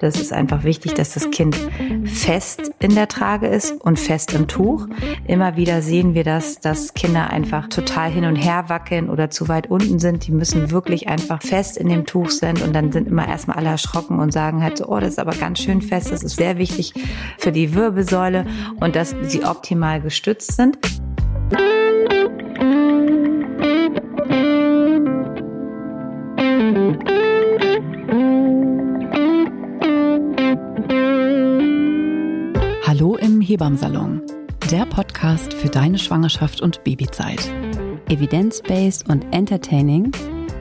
Das ist einfach wichtig, dass das Kind fest in der Trage ist und fest im Tuch. Immer wieder sehen wir das, dass Kinder einfach total hin und her wackeln oder zu weit unten sind. Die müssen wirklich einfach fest in dem Tuch sind und dann sind immer erstmal alle erschrocken und sagen halt so, oh, das ist aber ganz schön fest. Das ist sehr wichtig für die Wirbelsäule und dass sie optimal gestützt sind. Hebammsalon, der Podcast für deine Schwangerschaft und Babyzeit. Evidence-based und entertaining.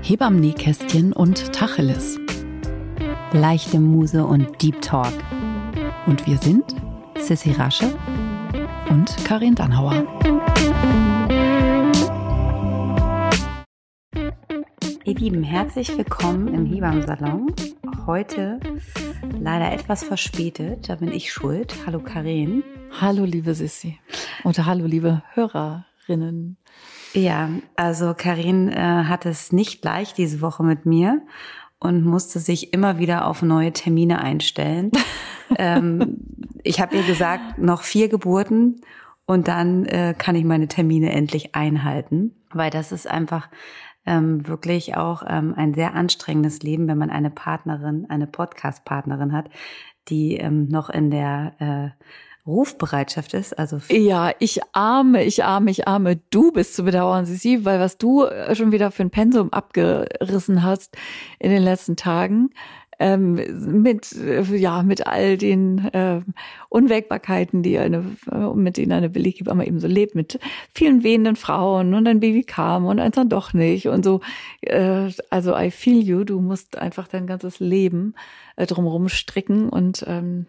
Hebammen-Nähkästchen und Tacheles. Leichte Muse und Deep Talk. Und wir sind Sissy Rasche und Karin Dannhauer. Ihr Lieben, herzlich willkommen im Hebammsalon. Heute leider etwas verspätet, da bin ich schuld. Hallo Karin. Hallo, liebe Sissi. Und hallo, liebe Hörerinnen. Ja, also Karin äh, hat es nicht leicht diese Woche mit mir und musste sich immer wieder auf neue Termine einstellen. ähm, ich habe ihr gesagt, noch vier Geburten und dann äh, kann ich meine Termine endlich einhalten, weil das ist einfach ähm, wirklich auch ähm, ein sehr anstrengendes Leben, wenn man eine Partnerin, eine Podcast-Partnerin hat, die ähm, noch in der äh, Rufbereitschaft ist. Also ja, ich arme, ich arme, ich arme. Du bist zu bedauern, Sisi, weil was du äh, schon wieder für ein Pensum abgerissen hast in den letzten Tagen, ähm, mit äh, ja mit all den äh, Unwägbarkeiten, die eine äh, mit denen eine Beleghebamme eben so lebt, mit vielen wehenden Frauen und ein Baby kam und eins dann doch nicht und so. Äh, also I feel you. Du musst einfach dein ganzes Leben äh, drumherum stricken und ähm,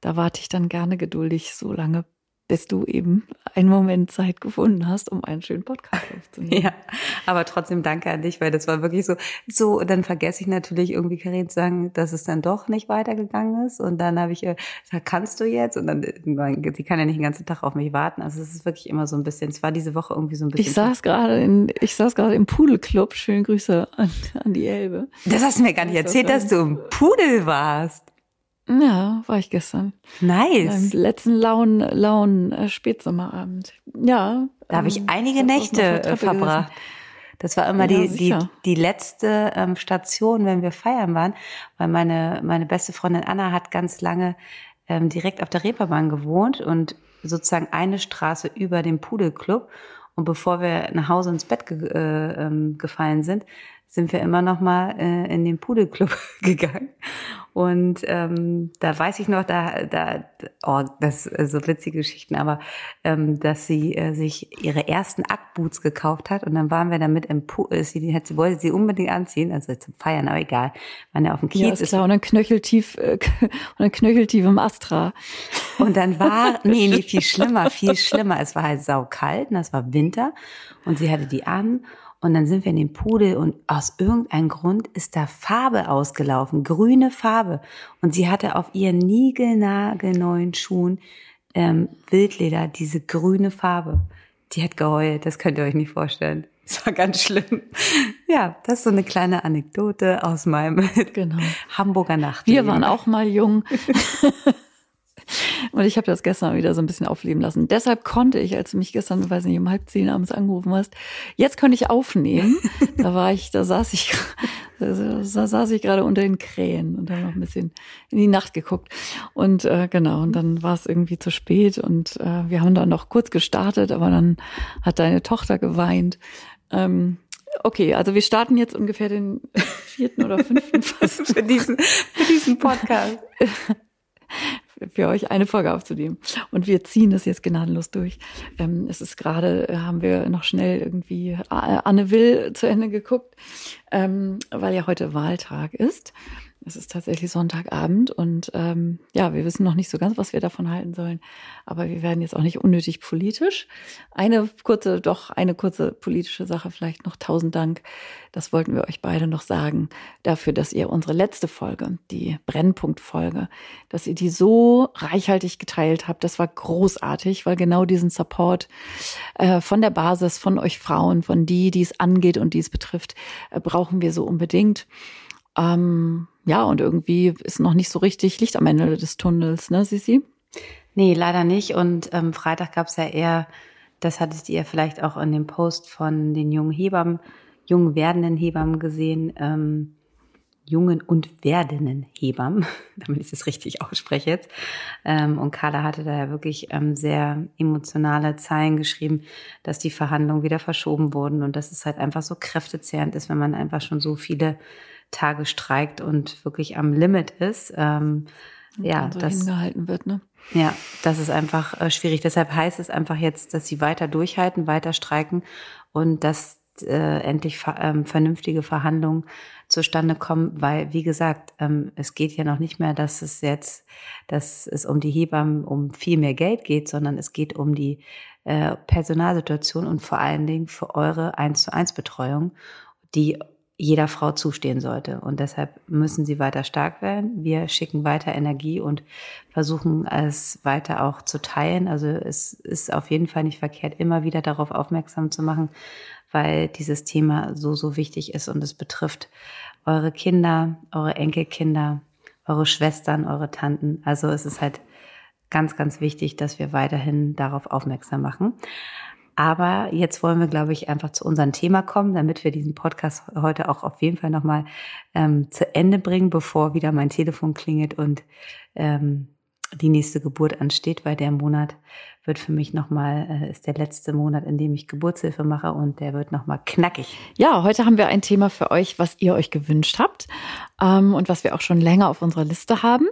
da warte ich dann gerne geduldig so lange, bis du eben einen Moment Zeit gefunden hast, um einen schönen Podcast aufzunehmen. Ja, aber trotzdem danke an dich, weil das war wirklich so, so, dann vergesse ich natürlich irgendwie Karin zu sagen, dass es dann doch nicht weitergegangen ist und dann habe ich gesagt, kannst du jetzt? Und dann, sie kann ja nicht den ganzen Tag auf mich warten, also es ist wirklich immer so ein bisschen, es war diese Woche irgendwie so ein bisschen. Ich saß gerade in, ich saß gerade im Pudelclub, schöne Grüße an, an die Elbe. Das hast du mir gar nicht erzählt, dass du im Pudel warst. Ja, war ich gestern. Nice. Beim letzten lauen, lauen äh, Spätsommerabend. Ja. Da habe ich ähm, einige Nächte äh, verbracht. Das war immer ja, die, die, die letzte ähm, Station, wenn wir feiern waren, weil meine, meine beste Freundin Anna hat ganz lange ähm, direkt auf der Reeperbahn gewohnt und sozusagen eine Straße über dem Pudelclub. Und bevor wir nach Hause ins Bett ge äh, ähm, gefallen sind, sind wir immer noch mal äh, in den Pudelclub gegangen. Und ähm, da weiß ich noch, da, da, oh, das ist so witzige Geschichten, aber ähm, dass sie äh, sich ihre ersten Ackboots gekauft hat und dann waren wir damit im Pool, äh, sie, hat, sie wollte sie unbedingt anziehen, also zum Feiern, aber egal, waren ja auf dem Kiez. Ja, ist klar, und dann knöcheltief, äh, und dann knöcheltief im Astra. Und dann war, nee, nee, viel schlimmer, viel schlimmer, es war halt saukalt und das war Winter und sie hatte die an und dann sind wir in den Pudel und aus irgendeinem Grund ist da Farbe ausgelaufen, grüne Farbe. Und sie hatte auf ihren niegelnagelneuen Schuhen ähm, Wildleder, diese grüne Farbe. Die hat geheult, das könnt ihr euch nicht vorstellen. Das war ganz schlimm. Ja, das ist so eine kleine Anekdote aus meinem genau. Hamburger Nacht. Wir waren auch mal jung. Und ich habe das gestern wieder so ein bisschen aufleben lassen. Deshalb konnte ich, als du mich gestern, weiß nicht, um halb zehn abends angerufen hast, jetzt könnte ich aufnehmen. da war ich, da saß ich, da saß ich gerade unter den Krähen und habe noch ein bisschen in die Nacht geguckt. Und äh, genau, und dann war es irgendwie zu spät und äh, wir haben dann noch kurz gestartet, aber dann hat deine Tochter geweint. Ähm, Okay, also wir starten jetzt ungefähr den vierten oder fünften Fast für diesen, für diesen Podcast für euch eine Folge aufzunehmen. Und wir ziehen das jetzt gnadenlos durch. Ähm, es ist gerade, äh, haben wir noch schnell irgendwie Anne Will zu Ende geguckt, ähm, weil ja heute Wahltag ist. Es ist tatsächlich Sonntagabend und ähm, ja, wir wissen noch nicht so ganz, was wir davon halten sollen. Aber wir werden jetzt auch nicht unnötig politisch. Eine kurze, doch eine kurze politische Sache vielleicht noch. Tausend Dank. Das wollten wir euch beide noch sagen dafür, dass ihr unsere letzte Folge, die Brennpunktfolge, dass ihr die so reichhaltig geteilt habt. Das war großartig, weil genau diesen Support äh, von der Basis, von euch Frauen, von die, die es angeht und die es betrifft, äh, brauchen wir so unbedingt. Ähm, ja, und irgendwie ist noch nicht so richtig Licht am Ende des Tunnels, ne, Sisi? Nee, leider nicht. Und ähm, Freitag gab es ja eher, das hattet ihr vielleicht auch in dem Post von den jungen Hebammen, jungen werdenden Hebammen gesehen, ähm, jungen und werdenden Hebammen, damit ich das richtig ausspreche jetzt. Ähm, und Carla hatte da ja wirklich ähm, sehr emotionale Zeilen geschrieben, dass die Verhandlungen wieder verschoben wurden und dass es halt einfach so kräftezehrend ist, wenn man einfach schon so viele Tage streikt und wirklich am Limit ist. Ähm, ja, so das hingehalten wird, ne? Ja, das ist einfach äh, schwierig. Deshalb heißt es einfach jetzt, dass sie weiter durchhalten, weiter streiken und dass äh, endlich ähm, vernünftige Verhandlungen zustande kommen, weil, wie gesagt, ähm, es geht ja noch nicht mehr, dass es jetzt, dass es um die Hebammen um viel mehr Geld geht, sondern es geht um die äh, Personalsituation und vor allen Dingen für eure eins zu eins Betreuung, die jeder Frau zustehen sollte. Und deshalb müssen sie weiter stark werden. Wir schicken weiter Energie und versuchen es weiter auch zu teilen. Also es ist auf jeden Fall nicht verkehrt, immer wieder darauf aufmerksam zu machen, weil dieses Thema so, so wichtig ist und es betrifft eure Kinder, eure Enkelkinder, eure Schwestern, eure Tanten. Also es ist halt ganz, ganz wichtig, dass wir weiterhin darauf aufmerksam machen. Aber jetzt wollen wir, glaube ich, einfach zu unserem Thema kommen, damit wir diesen Podcast heute auch auf jeden Fall nochmal ähm, zu Ende bringen, bevor wieder mein Telefon klingelt und ähm, die nächste Geburt ansteht, weil der Monat wird für mich nochmal, äh, ist der letzte Monat, in dem ich Geburtshilfe mache und der wird nochmal knackig. Ja, heute haben wir ein Thema für euch, was ihr euch gewünscht habt ähm, und was wir auch schon länger auf unserer Liste haben.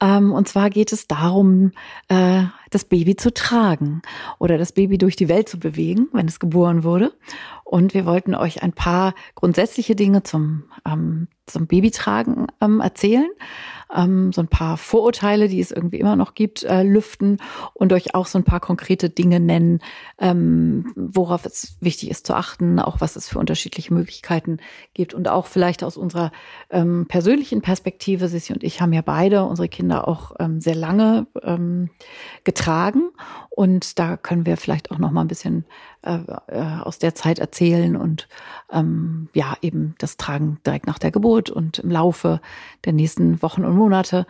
Ähm, und zwar geht es darum, äh, das Baby zu tragen oder das Baby durch die Welt zu bewegen, wenn es geboren wurde. Und wir wollten euch ein paar grundsätzliche Dinge zum, ähm, zum Babytragen ähm, erzählen ähm, so ein paar Vorurteile, die es irgendwie immer noch gibt, äh, lüften und euch auch so ein paar konkrete Dinge nennen, ähm, worauf es wichtig ist zu achten, auch was es für unterschiedliche Möglichkeiten gibt und auch vielleicht aus unserer ähm, persönlichen Perspektive. Sissi und ich haben ja beide unsere Kinder auch ähm, sehr lange ähm, getragen und da können wir vielleicht auch noch mal ein bisschen äh, äh, aus der Zeit erzählen und ähm, ja eben das Tragen direkt nach der Geburt und im Laufe der nächsten Wochen und Monate,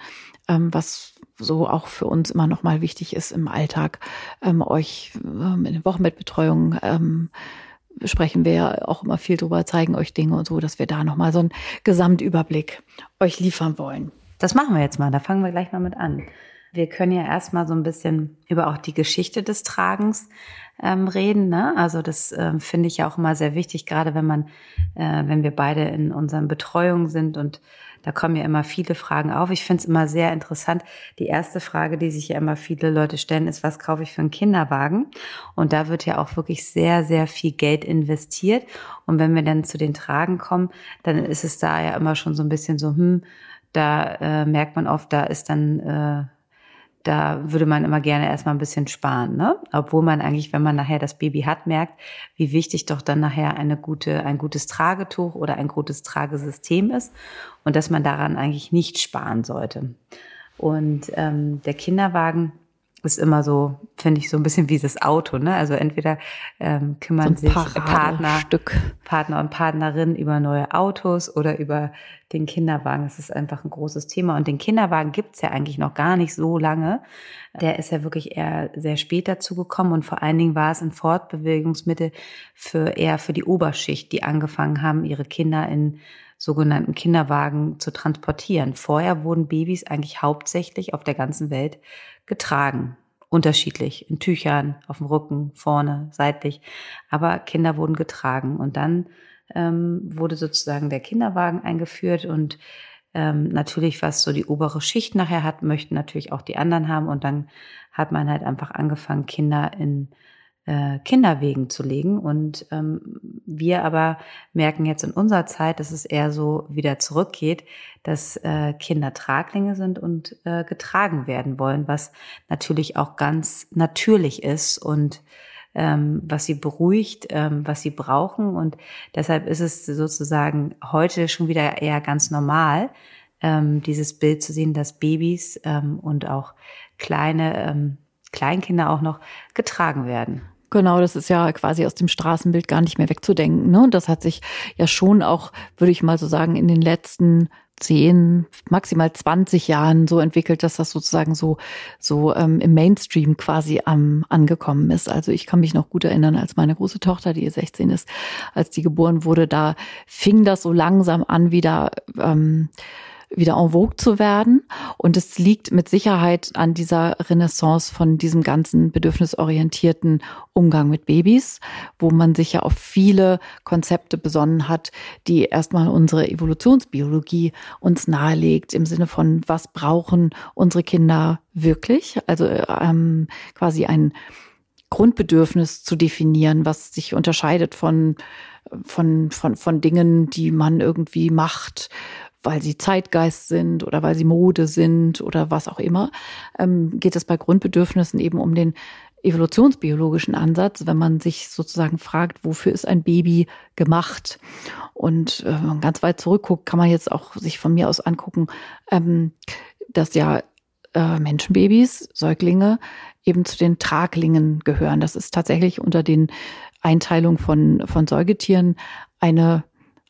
ähm, was so auch für uns immer noch mal wichtig ist im Alltag, ähm, euch ähm, in den Wochenbettbetreuung ähm, sprechen wir auch immer viel drüber, zeigen euch Dinge und so, dass wir da noch mal so einen Gesamtüberblick euch liefern wollen. Das machen wir jetzt mal. Da fangen wir gleich mal mit an. Wir können ja erstmal so ein bisschen über auch die Geschichte des Tragens ähm, reden. Ne? Also das ähm, finde ich ja auch immer sehr wichtig, gerade wenn man, äh, wenn wir beide in unseren Betreuungen sind und da kommen ja immer viele Fragen auf. Ich finde es immer sehr interessant. Die erste Frage, die sich ja immer viele Leute stellen, ist, was kaufe ich für einen Kinderwagen? Und da wird ja auch wirklich sehr, sehr viel Geld investiert. Und wenn wir dann zu den Tragen kommen, dann ist es da ja immer schon so ein bisschen so, hm, da äh, merkt man oft, da ist dann äh, da würde man immer gerne erstmal ein bisschen sparen, ne? Obwohl man eigentlich, wenn man nachher das Baby hat, merkt, wie wichtig doch dann nachher eine gute, ein gutes Tragetuch oder ein gutes Tragesystem ist und dass man daran eigentlich nicht sparen sollte. Und ähm, der Kinderwagen ist immer so, finde ich, so ein bisschen wie das Auto, ne? Also entweder ähm, kümmern so sich Partner, Stück. Partner und Partnerin über neue Autos oder über den Kinderwagen. Das ist einfach ein großes Thema. Und den Kinderwagen gibt's ja eigentlich noch gar nicht so lange. Der ist ja wirklich eher sehr spät dazugekommen und vor allen Dingen war es ein Fortbewegungsmittel für eher für die Oberschicht, die angefangen haben, ihre Kinder in sogenannten Kinderwagen zu transportieren. Vorher wurden Babys eigentlich hauptsächlich auf der ganzen Welt getragen. Unterschiedlich, in Tüchern, auf dem Rücken, vorne, seitlich. Aber Kinder wurden getragen. Und dann ähm, wurde sozusagen der Kinderwagen eingeführt und ähm, natürlich, was so die obere Schicht nachher hat, möchten natürlich auch die anderen haben. Und dann hat man halt einfach angefangen, Kinder in äh, Kinderwegen zu legen. Und ähm, wir aber merken jetzt in unserer Zeit, dass es eher so wieder zurückgeht, dass äh, Kinder Traglinge sind und äh, getragen werden wollen, was natürlich auch ganz natürlich ist und ähm, was sie beruhigt, ähm, was sie brauchen. Und deshalb ist es sozusagen heute schon wieder eher ganz normal, ähm, dieses Bild zu sehen, dass Babys ähm, und auch kleine ähm, Kleinkinder auch noch getragen werden. Genau, das ist ja quasi aus dem Straßenbild gar nicht mehr wegzudenken. Ne? Und das hat sich ja schon auch, würde ich mal so sagen, in den letzten zehn, maximal 20 Jahren so entwickelt, dass das sozusagen so, so ähm, im Mainstream quasi am, angekommen ist. Also ich kann mich noch gut erinnern, als meine große Tochter, die 16 ist, als die geboren wurde, da fing das so langsam an, wieder ähm, wieder en vogue zu werden. Und es liegt mit Sicherheit an dieser Renaissance von diesem ganzen bedürfnisorientierten Umgang mit Babys, wo man sich ja auf viele Konzepte besonnen hat, die erstmal unsere Evolutionsbiologie uns nahelegt, im Sinne von, was brauchen unsere Kinder wirklich? Also ähm, quasi ein Grundbedürfnis zu definieren, was sich unterscheidet von von, von, von Dingen, die man irgendwie macht, weil sie Zeitgeist sind oder weil sie Mode sind oder was auch immer, ähm, geht es bei Grundbedürfnissen eben um den evolutionsbiologischen Ansatz, wenn man sich sozusagen fragt, wofür ist ein Baby gemacht? Und äh, wenn man ganz weit zurückguckt, kann man jetzt auch sich von mir aus angucken, ähm, dass ja äh, Menschenbabys, Säuglinge eben zu den Traglingen gehören. Das ist tatsächlich unter den Einteilungen von, von Säugetieren eine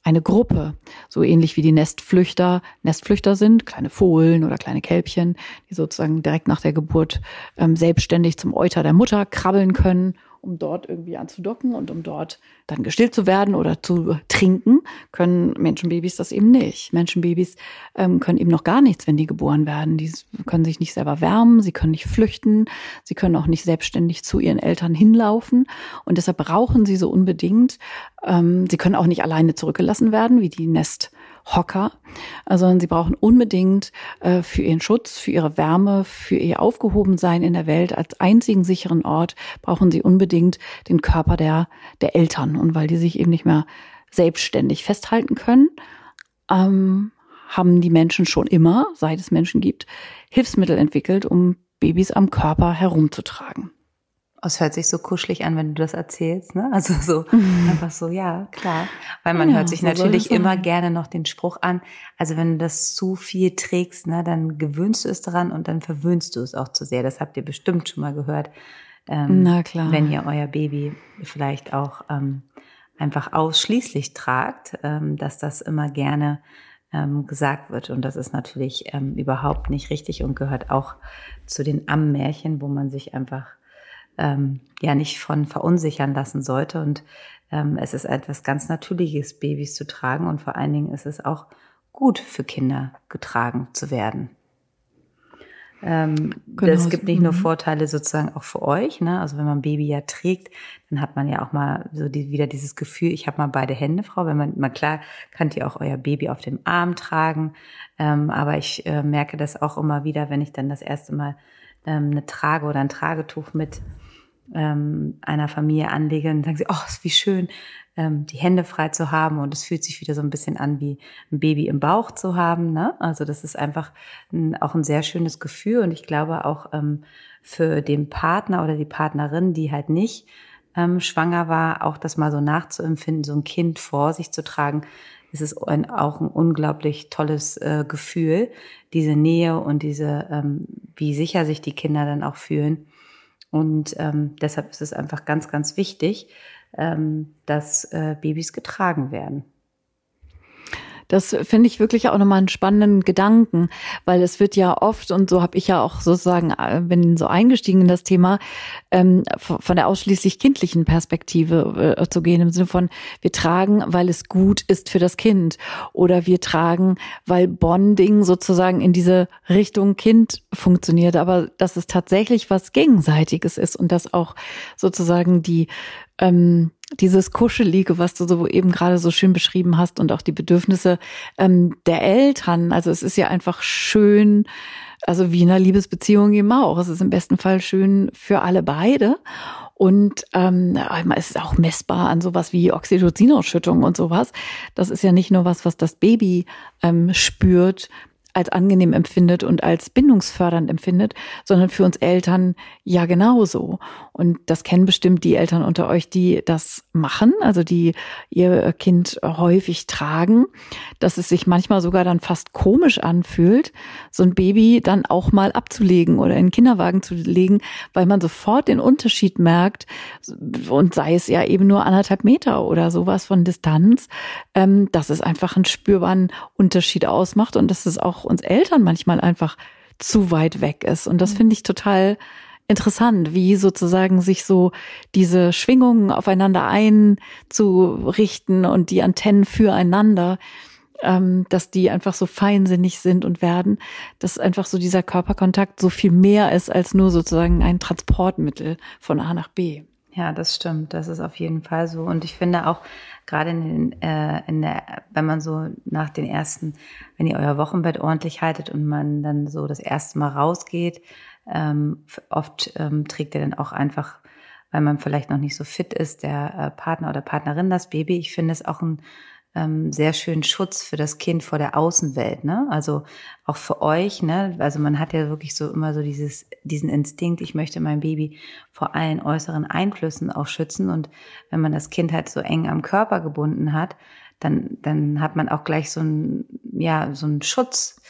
eine Gruppe, so ähnlich wie die Nestflüchter. Nestflüchter sind, kleine Fohlen oder kleine Kälbchen, die sozusagen direkt nach der Geburt ähm, selbstständig zum Euter der Mutter krabbeln können um dort irgendwie anzudocken und um dort dann gestillt zu werden oder zu trinken, können Menschenbabys das eben nicht. Menschenbabys ähm, können eben noch gar nichts, wenn die geboren werden. Die können sich nicht selber wärmen, sie können nicht flüchten, sie können auch nicht selbstständig zu ihren Eltern hinlaufen und deshalb brauchen sie so unbedingt. Ähm, sie können auch nicht alleine zurückgelassen werden, wie die Nest Hocker, sondern sie brauchen unbedingt äh, für ihren Schutz, für ihre Wärme, für ihr Aufgehobensein in der Welt als einzigen sicheren Ort brauchen sie unbedingt den Körper der, der Eltern. Und weil die sich eben nicht mehr selbstständig festhalten können, ähm, haben die Menschen schon immer, seit es Menschen gibt, Hilfsmittel entwickelt, um Babys am Körper herumzutragen. Es hört sich so kuschelig an, wenn du das erzählst, ne? Also so mhm. einfach so, ja, klar. Weil man ja, hört sich so natürlich immer gerne noch den Spruch an. Also wenn du das zu viel trägst, ne, dann gewöhnst du es daran und dann verwöhnst du es auch zu sehr. Das habt ihr bestimmt schon mal gehört. Ähm, Na klar. Wenn ihr euer Baby vielleicht auch ähm, einfach ausschließlich tragt, ähm, dass das immer gerne ähm, gesagt wird. Und das ist natürlich ähm, überhaupt nicht richtig und gehört auch zu den Ammärchen, wo man sich einfach ähm, ja nicht von verunsichern lassen sollte. Und ähm, es ist etwas ganz Natürliches, Babys zu tragen. Und vor allen Dingen ist es auch gut für Kinder getragen zu werden. Ähm, genau. Das gibt nicht nur mhm. Vorteile sozusagen auch für euch. Ne? Also wenn man Baby ja trägt, dann hat man ja auch mal so die, wieder dieses Gefühl, ich habe mal beide Hände, Frau. Wenn man mal klar, könnt ihr auch euer Baby auf dem Arm tragen. Ähm, aber ich äh, merke das auch immer wieder, wenn ich dann das erste Mal ähm, eine Trage oder ein Tragetuch mit ähm, einer Familie anlege, dann sagen sie, oh, wie schön, ähm, die Hände frei zu haben und es fühlt sich wieder so ein bisschen an wie ein Baby im Bauch zu haben. Ne? Also das ist einfach ein, auch ein sehr schönes Gefühl und ich glaube auch ähm, für den Partner oder die Partnerin, die halt nicht ähm, schwanger war, auch das mal so nachzuempfinden, so ein Kind vor sich zu tragen, ist es ein, auch ein unglaublich tolles äh, Gefühl, diese Nähe und diese, ähm, wie sicher sich die Kinder dann auch fühlen. Und ähm, deshalb ist es einfach ganz, ganz wichtig, ähm, dass äh, Babys getragen werden. Das finde ich wirklich auch nochmal einen spannenden Gedanken, weil es wird ja oft, und so habe ich ja auch sozusagen, äh, bin so eingestiegen in das Thema, ähm, von der ausschließlich kindlichen Perspektive äh, zu gehen, im Sinne von, wir tragen, weil es gut ist für das Kind. Oder wir tragen, weil Bonding sozusagen in diese Richtung Kind funktioniert. Aber dass es tatsächlich was Gegenseitiges ist und dass auch sozusagen die ähm, dieses Kuschelige, was du so eben gerade so schön beschrieben hast und auch die Bedürfnisse ähm, der Eltern. Also es ist ja einfach schön, also wie in einer Liebesbeziehung eben auch. Es ist im besten Fall schön für alle beide. Und ähm, es ist auch messbar an sowas wie Oxytocinausschüttung und sowas. Das ist ja nicht nur was, was das Baby ähm, spürt, als angenehm empfindet und als bindungsfördernd empfindet, sondern für uns Eltern ja genauso. Und das kennen bestimmt die Eltern unter euch, die das machen, also die ihr Kind häufig tragen, dass es sich manchmal sogar dann fast komisch anfühlt, so ein Baby dann auch mal abzulegen oder in den Kinderwagen zu legen, weil man sofort den Unterschied merkt und sei es ja eben nur anderthalb Meter oder sowas von Distanz, ähm, dass es einfach einen spürbaren Unterschied ausmacht und dass es auch uns Eltern manchmal einfach zu weit weg ist. Und das mhm. finde ich total interessant, wie sozusagen sich so diese Schwingungen aufeinander einzurichten und die Antennen füreinander, ähm, dass die einfach so feinsinnig sind und werden, dass einfach so dieser Körperkontakt so viel mehr ist als nur sozusagen ein Transportmittel von A nach B. Ja, das stimmt. Das ist auf jeden Fall so. Und ich finde auch, gerade in, den, äh, in der, wenn man so nach den ersten, wenn ihr euer Wochenbett ordentlich haltet und man dann so das erste Mal rausgeht, ähm, oft ähm, trägt er dann auch einfach, weil man vielleicht noch nicht so fit ist, der äh, Partner oder Partnerin das Baby. Ich finde es auch ein ähm, sehr schönen Schutz für das Kind vor der Außenwelt, ne? Also auch für euch, ne? Also man hat ja wirklich so immer so dieses, diesen Instinkt, ich möchte mein Baby vor allen äußeren Einflüssen auch schützen. Und wenn man das Kind halt so eng am Körper gebunden hat, dann, dann hat man auch gleich so ein, ja, so einen Schutz,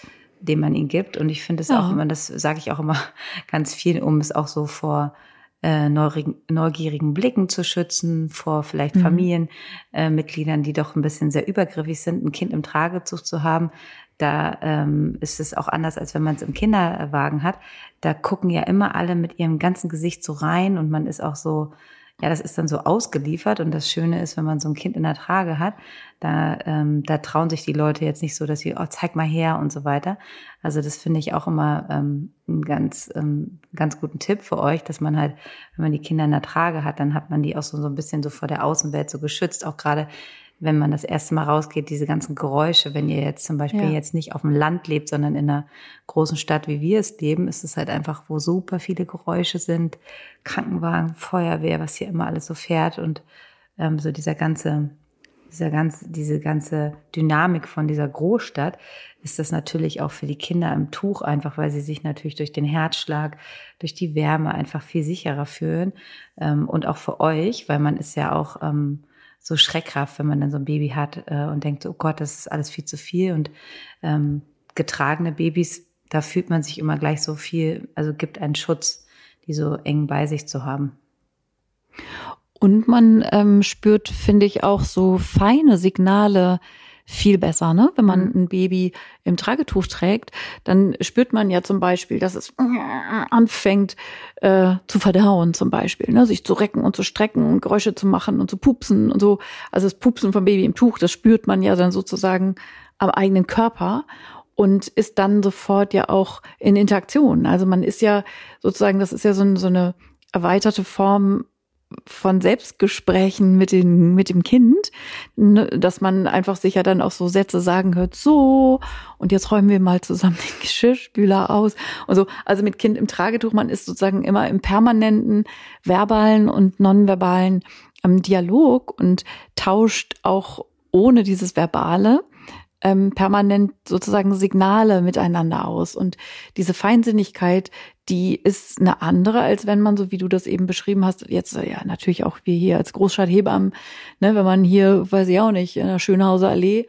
den man ihm gibt. Und ich finde es ja. auch immer, das sage ich auch immer ganz viel, um es auch so vor äh, neugierigen Blicken zu schützen, vor vielleicht mhm. Familienmitgliedern, äh, die doch ein bisschen sehr übergriffig sind, ein Kind im Tragezug zu haben. Da ähm, ist es auch anders, als wenn man es im Kinderwagen hat. Da gucken ja immer alle mit ihrem ganzen Gesicht so rein und man ist auch so, ja, das ist dann so ausgeliefert. Und das Schöne ist, wenn man so ein Kind in der Trage hat, da, ähm, da trauen sich die Leute jetzt nicht so, dass sie, oh, zeig mal her und so weiter. Also das finde ich auch immer ähm, einen ganz, ähm, ganz guten Tipp für euch, dass man halt, wenn man die Kinder in der Trage hat, dann hat man die auch so, so ein bisschen so vor der Außenwelt so geschützt. Auch gerade wenn man das erste Mal rausgeht, diese ganzen Geräusche, wenn ihr jetzt zum Beispiel ja. jetzt nicht auf dem Land lebt, sondern in einer großen Stadt, wie wir es leben, ist es halt einfach, wo super viele Geräusche sind, Krankenwagen, Feuerwehr, was hier immer alles so fährt und ähm, so dieser ganze, dieser ganze, diese ganze Dynamik von dieser Großstadt, ist das natürlich auch für die Kinder im Tuch einfach, weil sie sich natürlich durch den Herzschlag, durch die Wärme einfach viel sicherer fühlen ähm, und auch für euch, weil man ist ja auch ähm, so schreckhaft, wenn man dann so ein Baby hat äh, und denkt, oh Gott, das ist alles viel zu viel. Und ähm, getragene Babys, da fühlt man sich immer gleich so viel, also gibt einen Schutz, die so eng bei sich zu haben. Und man ähm, spürt, finde ich, auch so feine Signale viel besser, ne? Wenn man mhm. ein Baby im Tragetuch trägt, dann spürt man ja zum Beispiel, dass es anfängt äh, zu verdauen, zum Beispiel, ne? sich zu recken und zu strecken und Geräusche zu machen und zu pupsen und so. Also das Pupsen vom Baby im Tuch, das spürt man ja dann sozusagen am eigenen Körper und ist dann sofort ja auch in Interaktion. Also man ist ja sozusagen, das ist ja so, so eine erweiterte Form von Selbstgesprächen mit, den, mit dem Kind, ne, dass man einfach sicher dann auch so Sätze sagen hört, so, und jetzt räumen wir mal zusammen den Geschirrspüler aus und so. Also mit Kind im Tragetuch, man ist sozusagen immer im permanenten verbalen und nonverbalen ähm, Dialog und tauscht auch ohne dieses Verbale ähm, permanent sozusagen Signale miteinander aus. Und diese Feinsinnigkeit, die ist eine andere, als wenn man, so wie du das eben beschrieben hast, jetzt ja natürlich auch wir hier als Großstadthebammen, ne, wenn man hier, weiß ich auch nicht, in der Schönhauser Allee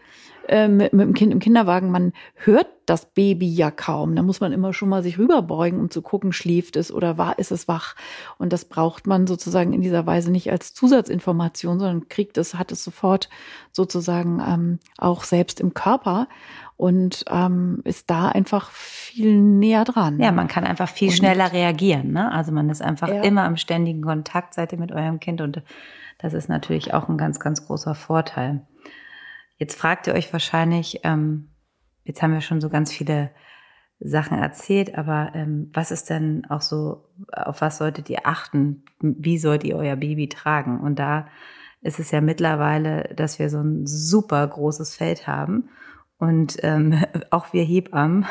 äh, mit, mit dem Kind im Kinderwagen, man hört das Baby ja kaum. Da muss man immer schon mal sich rüberbeugen, um zu gucken, schläft es oder war, ist es wach. Und das braucht man sozusagen in dieser Weise nicht als Zusatzinformation, sondern kriegt es, hat es sofort sozusagen ähm, auch selbst im Körper und ähm, ist da einfach viel näher dran. Ja, man kann einfach viel und schneller reagieren. Ne? Also man ist einfach ja. immer im ständigen Kontakt, seid ihr mit eurem Kind und das ist natürlich auch ein ganz, ganz großer Vorteil. Jetzt fragt ihr euch wahrscheinlich, ähm, jetzt haben wir schon so ganz viele Sachen erzählt, aber ähm, was ist denn auch so, auf was solltet ihr achten? Wie sollt ihr euer Baby tragen? Und da ist es ja mittlerweile, dass wir so ein super großes Feld haben und ähm, auch wir Hebammen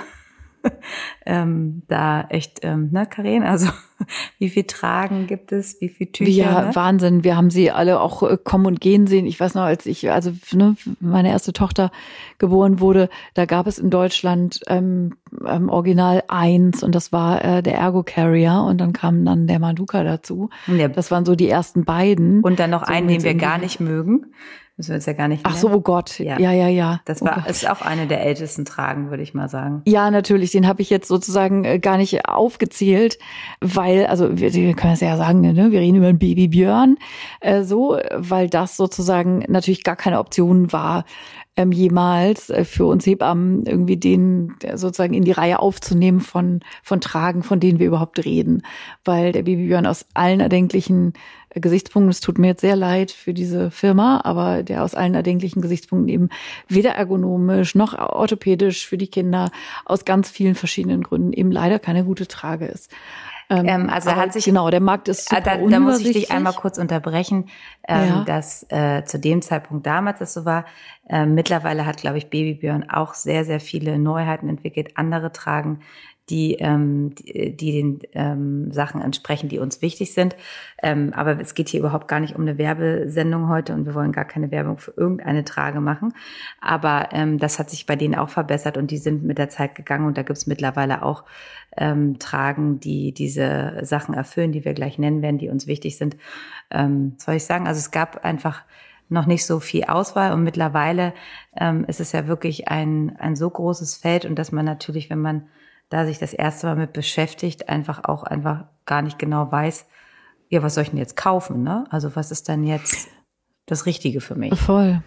ähm, da echt, ähm, ne, Karin, also wie viel Tragen gibt es, wie viel Tücher? Ja, ne? Wahnsinn. Wir haben sie alle auch äh, kommen und gehen sehen. Ich weiß noch, als ich, also ne, meine erste Tochter geboren wurde, da gab es in Deutschland ähm, ähm, Original eins und das war äh, der Ergo Carrier und dann kam dann der Maduka dazu. Ja. Das waren so die ersten beiden. Und dann noch so einen, den wir gar nicht mögen. Müssen wir uns ja gar nicht Ach so, oh Gott. Ja, ja, ja. ja. Das war oh ist auch eine der ältesten Tragen, würde ich mal sagen. Ja, natürlich. Den habe ich jetzt sozusagen äh, gar nicht aufgezählt, weil, also wir, wir können es ja sagen, ne? wir reden über einen Babybjörn, äh, so, weil das sozusagen natürlich gar keine Option war, ähm, jemals äh, für uns Hebammen irgendwie den sozusagen in die Reihe aufzunehmen von, von Tragen, von denen wir überhaupt reden. Weil der Babybjörn aus allen erdenklichen Gesichtspunkten, es tut mir jetzt sehr leid für diese Firma, aber der aus allen erdenklichen Gesichtspunkten eben weder ergonomisch noch orthopädisch für die Kinder aus ganz vielen verschiedenen Gründen eben leider keine gute Trage ist. Ähm, ähm also hat sich genau der Markt ist super da, da muss ich dich einmal kurz unterbrechen, ähm, ja. dass äh, zu dem Zeitpunkt damals das so war. Äh, mittlerweile hat glaube ich Babybjörn auch sehr sehr viele Neuheiten entwickelt, andere tragen die, ähm, die, die den ähm, Sachen entsprechen, die uns wichtig sind. Ähm, aber es geht hier überhaupt gar nicht um eine Werbesendung heute und wir wollen gar keine Werbung für irgendeine Trage machen. Aber ähm, das hat sich bei denen auch verbessert und die sind mit der Zeit gegangen und da gibt es mittlerweile auch ähm, Tragen, die diese Sachen erfüllen, die wir gleich nennen werden, die uns wichtig sind. Ähm, soll ich sagen? Also es gab einfach noch nicht so viel Auswahl und mittlerweile ähm, ist es ja wirklich ein, ein so großes Feld und dass man natürlich, wenn man da sich das erste Mal mit beschäftigt, einfach auch einfach gar nicht genau weiß, ja, was soll ich denn jetzt kaufen, ne? Also was ist denn jetzt das Richtige für mich? Voll.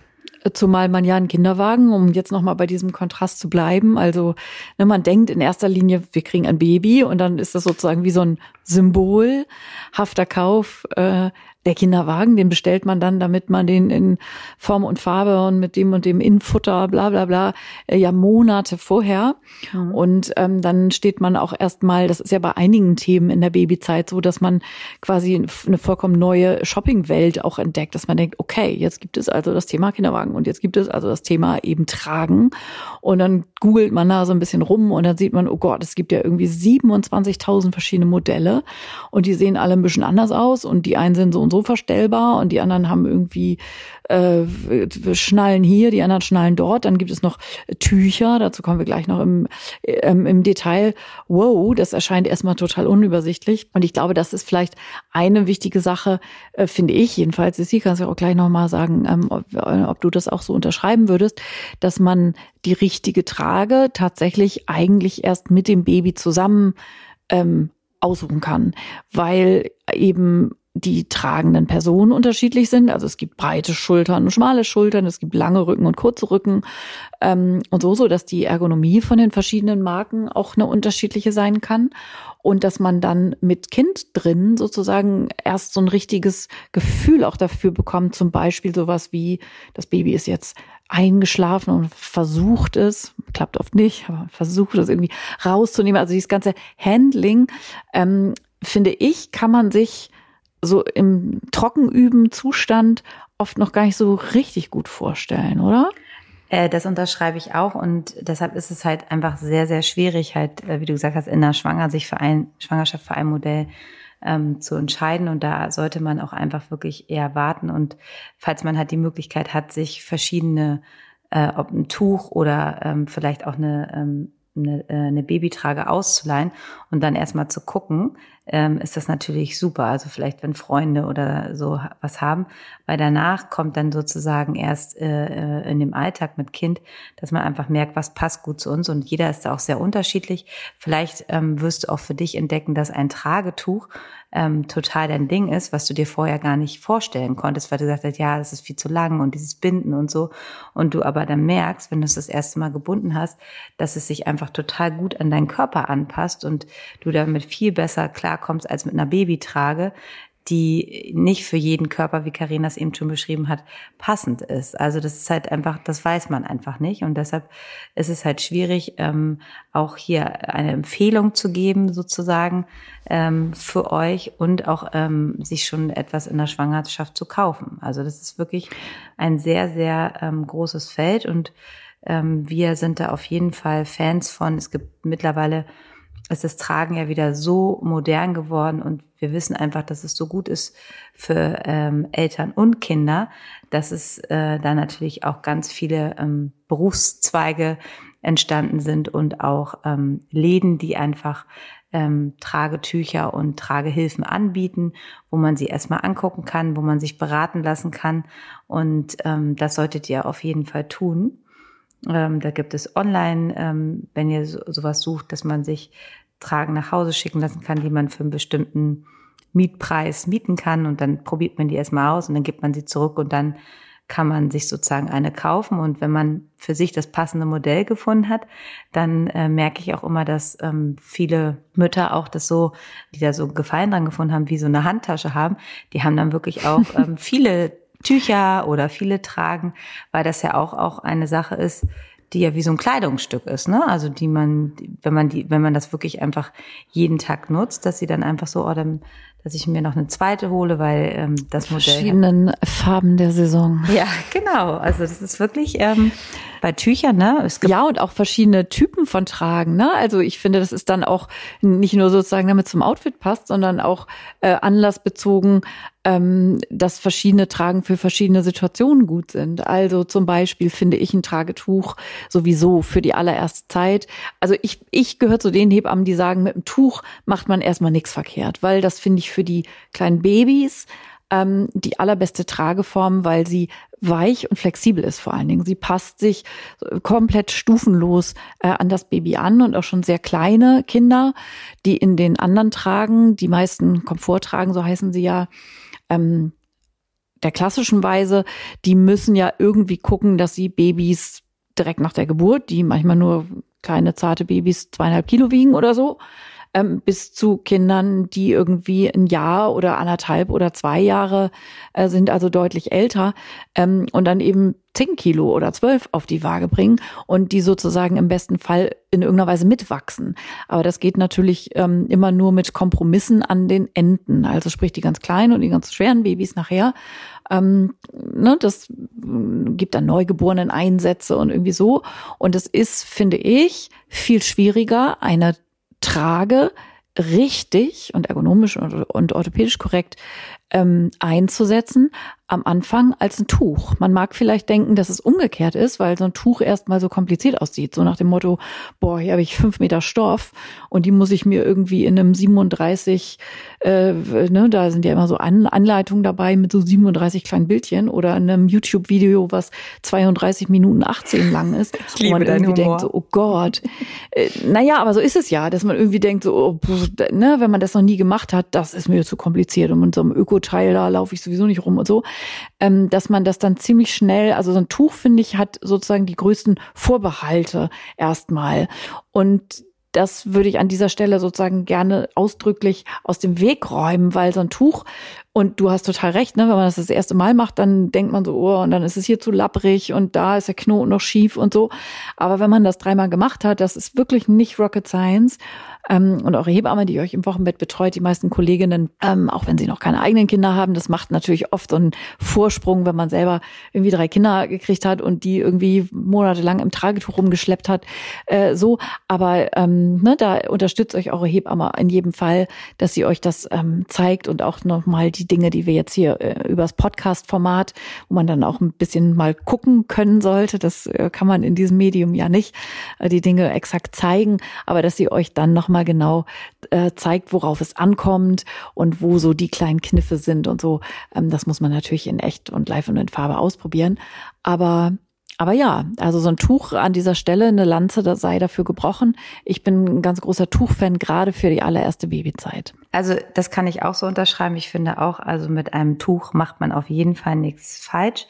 Zumal man ja einen Kinderwagen, um jetzt nochmal bei diesem Kontrast zu bleiben, also ne, man denkt in erster Linie, wir kriegen ein Baby und dann ist das sozusagen wie so ein Symbol, hafter Kauf, äh, der Kinderwagen, den bestellt man dann, damit man den in Form und Farbe und mit dem und dem Infutter, bla bla bla, äh, ja Monate vorher. Mhm. Und ähm, dann steht man auch erstmal, das ist ja bei einigen Themen in der Babyzeit so, dass man quasi eine vollkommen neue Shoppingwelt auch entdeckt, dass man denkt, okay, jetzt gibt es also das Thema Kinderwagen und jetzt gibt es also das Thema eben Tragen. Und dann googelt man da so ein bisschen rum und dann sieht man, oh Gott, es gibt ja irgendwie 27.000 verschiedene Modelle und die sehen alle ein bisschen anders aus und die einen sind so so verstellbar und die anderen haben irgendwie äh, Schnallen hier, die anderen Schnallen dort. Dann gibt es noch Tücher, dazu kommen wir gleich noch im, ähm, im Detail. Wow, das erscheint erstmal total unübersichtlich. Und ich glaube, das ist vielleicht eine wichtige Sache, äh, finde ich jedenfalls. Sie kannst ja auch gleich nochmal sagen, ähm, ob, ob du das auch so unterschreiben würdest, dass man die richtige Trage tatsächlich eigentlich erst mit dem Baby zusammen ähm, aussuchen kann, weil eben die tragenden Personen unterschiedlich sind. Also es gibt breite Schultern und schmale Schultern, es gibt lange Rücken und kurze Rücken ähm, und so, so dass die Ergonomie von den verschiedenen Marken auch eine unterschiedliche sein kann und dass man dann mit Kind drin sozusagen erst so ein richtiges Gefühl auch dafür bekommt. Zum Beispiel sowas wie das Baby ist jetzt eingeschlafen und versucht es, klappt oft nicht, aber versucht es irgendwie rauszunehmen. Also dieses ganze Handling, ähm, finde ich, kann man sich so im trockenüben Zustand oft noch gar nicht so richtig gut vorstellen, oder? Äh, das unterschreibe ich auch und deshalb ist es halt einfach sehr, sehr schwierig, halt, äh, wie du gesagt hast, in der Schwanger sich für ein, Schwangerschaft für ein Modell ähm, zu entscheiden. Und da sollte man auch einfach wirklich eher warten. Und falls man halt die Möglichkeit hat, sich verschiedene, äh, ob ein Tuch oder ähm, vielleicht auch eine ähm, eine, äh, eine Babytrage auszuleihen und dann erstmal zu gucken, ähm, ist das natürlich super. Also vielleicht, wenn Freunde oder so was haben, weil danach kommt dann sozusagen erst äh, äh, in dem Alltag mit Kind, dass man einfach merkt, was passt gut zu uns und jeder ist da auch sehr unterschiedlich. Vielleicht ähm, wirst du auch für dich entdecken, dass ein Tragetuch ähm, total dein Ding ist, was du dir vorher gar nicht vorstellen konntest, weil du gesagt hast, ja, das ist viel zu lang und dieses Binden und so. Und du aber dann merkst, wenn du es das erste Mal gebunden hast, dass es sich einfach total gut an deinen Körper anpasst und du damit viel besser klarkommst als mit einer Babytrage, die nicht für jeden Körper, wie Karina es eben schon beschrieben hat, passend ist. Also das ist halt einfach, das weiß man einfach nicht. Und deshalb ist es halt schwierig, ähm, auch hier eine Empfehlung zu geben, sozusagen, ähm, für euch und auch ähm, sich schon etwas in der Schwangerschaft zu kaufen. Also das ist wirklich ein sehr, sehr ähm, großes Feld und ähm, wir sind da auf jeden Fall Fans von. Es gibt mittlerweile ist das Tragen ja wieder so modern geworden und wir wissen einfach, dass es so gut ist für ähm, Eltern und Kinder, dass es äh, da natürlich auch ganz viele ähm, Berufszweige entstanden sind und auch ähm, Läden, die einfach ähm, Tragetücher und Tragehilfen anbieten, wo man sie erstmal angucken kann, wo man sich beraten lassen kann. Und ähm, das solltet ihr auf jeden Fall tun. Ähm, da gibt es online, ähm, wenn ihr so, sowas sucht, dass man sich Tragen nach Hause schicken lassen kann, die man für einen bestimmten Mietpreis mieten kann. Und dann probiert man die erstmal aus und dann gibt man sie zurück und dann kann man sich sozusagen eine kaufen. Und wenn man für sich das passende Modell gefunden hat, dann äh, merke ich auch immer, dass ähm, viele Mütter auch das so, die da so Gefallen dran gefunden haben, wie so eine Handtasche haben, die haben dann wirklich auch ähm, viele Tücher oder viele tragen, weil das ja auch, auch eine Sache ist, die ja wie so ein Kleidungsstück ist, ne? Also die man, wenn man die, wenn man das wirklich einfach jeden Tag nutzt, dass sie dann einfach so, oh, dann, dass ich mir noch eine zweite hole, weil ähm, das Modell. Verschiedenen Farben der Saison. Ja, genau. Also das ist wirklich ähm, bei Tüchern, ne? Es gibt ja, und auch verschiedene Typen von Tragen, ne? Also ich finde, das ist dann auch nicht nur sozusagen, damit zum Outfit passt, sondern auch äh, anlassbezogen, ähm, dass verschiedene Tragen für verschiedene Situationen gut sind. Also zum Beispiel finde ich ein Tragetuch sowieso für die allererste Zeit. Also ich, ich gehöre zu den Hebammen, die sagen, mit dem Tuch macht man erstmal nichts verkehrt, weil das finde ich für die kleinen Babys ähm, die allerbeste Trageform, weil sie weich und flexibel ist vor allen Dingen. Sie passt sich komplett stufenlos äh, an das Baby an und auch schon sehr kleine Kinder, die in den anderen tragen, die meisten Komfort tragen, so heißen sie ja, ähm, der klassischen Weise, die müssen ja irgendwie gucken, dass sie Babys direkt nach der Geburt, die manchmal nur kleine zarte Babys zweieinhalb Kilo wiegen oder so, ähm, bis zu Kindern, die irgendwie ein Jahr oder anderthalb oder zwei Jahre äh, sind, also deutlich älter, ähm, und dann eben zehn Kilo oder zwölf auf die Waage bringen und die sozusagen im besten Fall in irgendeiner Weise mitwachsen. Aber das geht natürlich ähm, immer nur mit Kompromissen an den Enden. Also sprich die ganz kleinen und die ganz schweren Babys nachher. Ähm, ne, das gibt dann Neugeborenen Einsätze und irgendwie so. Und es ist, finde ich, viel schwieriger, eine trage, richtig und ergonomisch und, orthopädisch korrekt ähm, einzusetzen am Anfang als ein Tuch. Man mag vielleicht denken, dass es umgekehrt ist, weil so ein Tuch erstmal so kompliziert aussieht. So nach dem Motto, boah, hier habe ich fünf Meter Stoff und die muss ich mir irgendwie in einem 37, äh, ne, da sind ja immer so An Anleitungen dabei mit so 37 kleinen Bildchen oder in einem YouTube-Video, was 32 Minuten 18 lang ist. Ich liebe wo man irgendwie Humor. denkt so, oh Gott. Äh, naja, aber so ist es ja, dass man irgendwie denkt so, oh, ne, wenn man das noch nie gemacht hat, das ist mir zu kompliziert und mit so einem Öko-Teil da laufe ich sowieso nicht rum und so ähm, dass man das dann ziemlich schnell, also so ein Tuch, finde ich, hat sozusagen die größten Vorbehalte erstmal. Und das würde ich an dieser Stelle sozusagen gerne ausdrücklich aus dem Weg räumen, weil so ein Tuch, und du hast total recht, ne, wenn man das das erste Mal macht, dann denkt man so, oh, und dann ist es hier zu lapprig und da ist der Knoten noch schief und so. Aber wenn man das dreimal gemacht hat, das ist wirklich nicht Rocket Science ähm, und eure Hebamme, die euch im Wochenbett betreut, die meisten Kolleginnen, ähm, auch wenn sie noch keine eigenen Kinder haben, das macht natürlich oft so einen Vorsprung, wenn man selber irgendwie drei Kinder gekriegt hat und die irgendwie monatelang im Tragetuch rumgeschleppt hat. Äh, so, aber ähm, ne, da unterstützt euch eure Hebamme in jedem Fall, dass sie euch das ähm, zeigt und auch nochmal die Dinge, die wir jetzt hier äh, übers Podcast-Format, wo man dann auch ein bisschen mal gucken können sollte, das äh, kann man in diesem Medium ja nicht, äh, die Dinge exakt zeigen, aber dass sie euch dann noch nochmal genau äh, zeigt, worauf es ankommt und wo so die kleinen Kniffe sind und so. Ähm, das muss man natürlich in echt und live und in Farbe ausprobieren. Aber aber ja, also so ein Tuch an dieser Stelle, eine Lanze, das sei dafür gebrochen. Ich bin ein ganz großer Tuchfan, gerade für die allererste Babyzeit. Also das kann ich auch so unterschreiben. Ich finde auch, also mit einem Tuch macht man auf jeden Fall nichts falsch.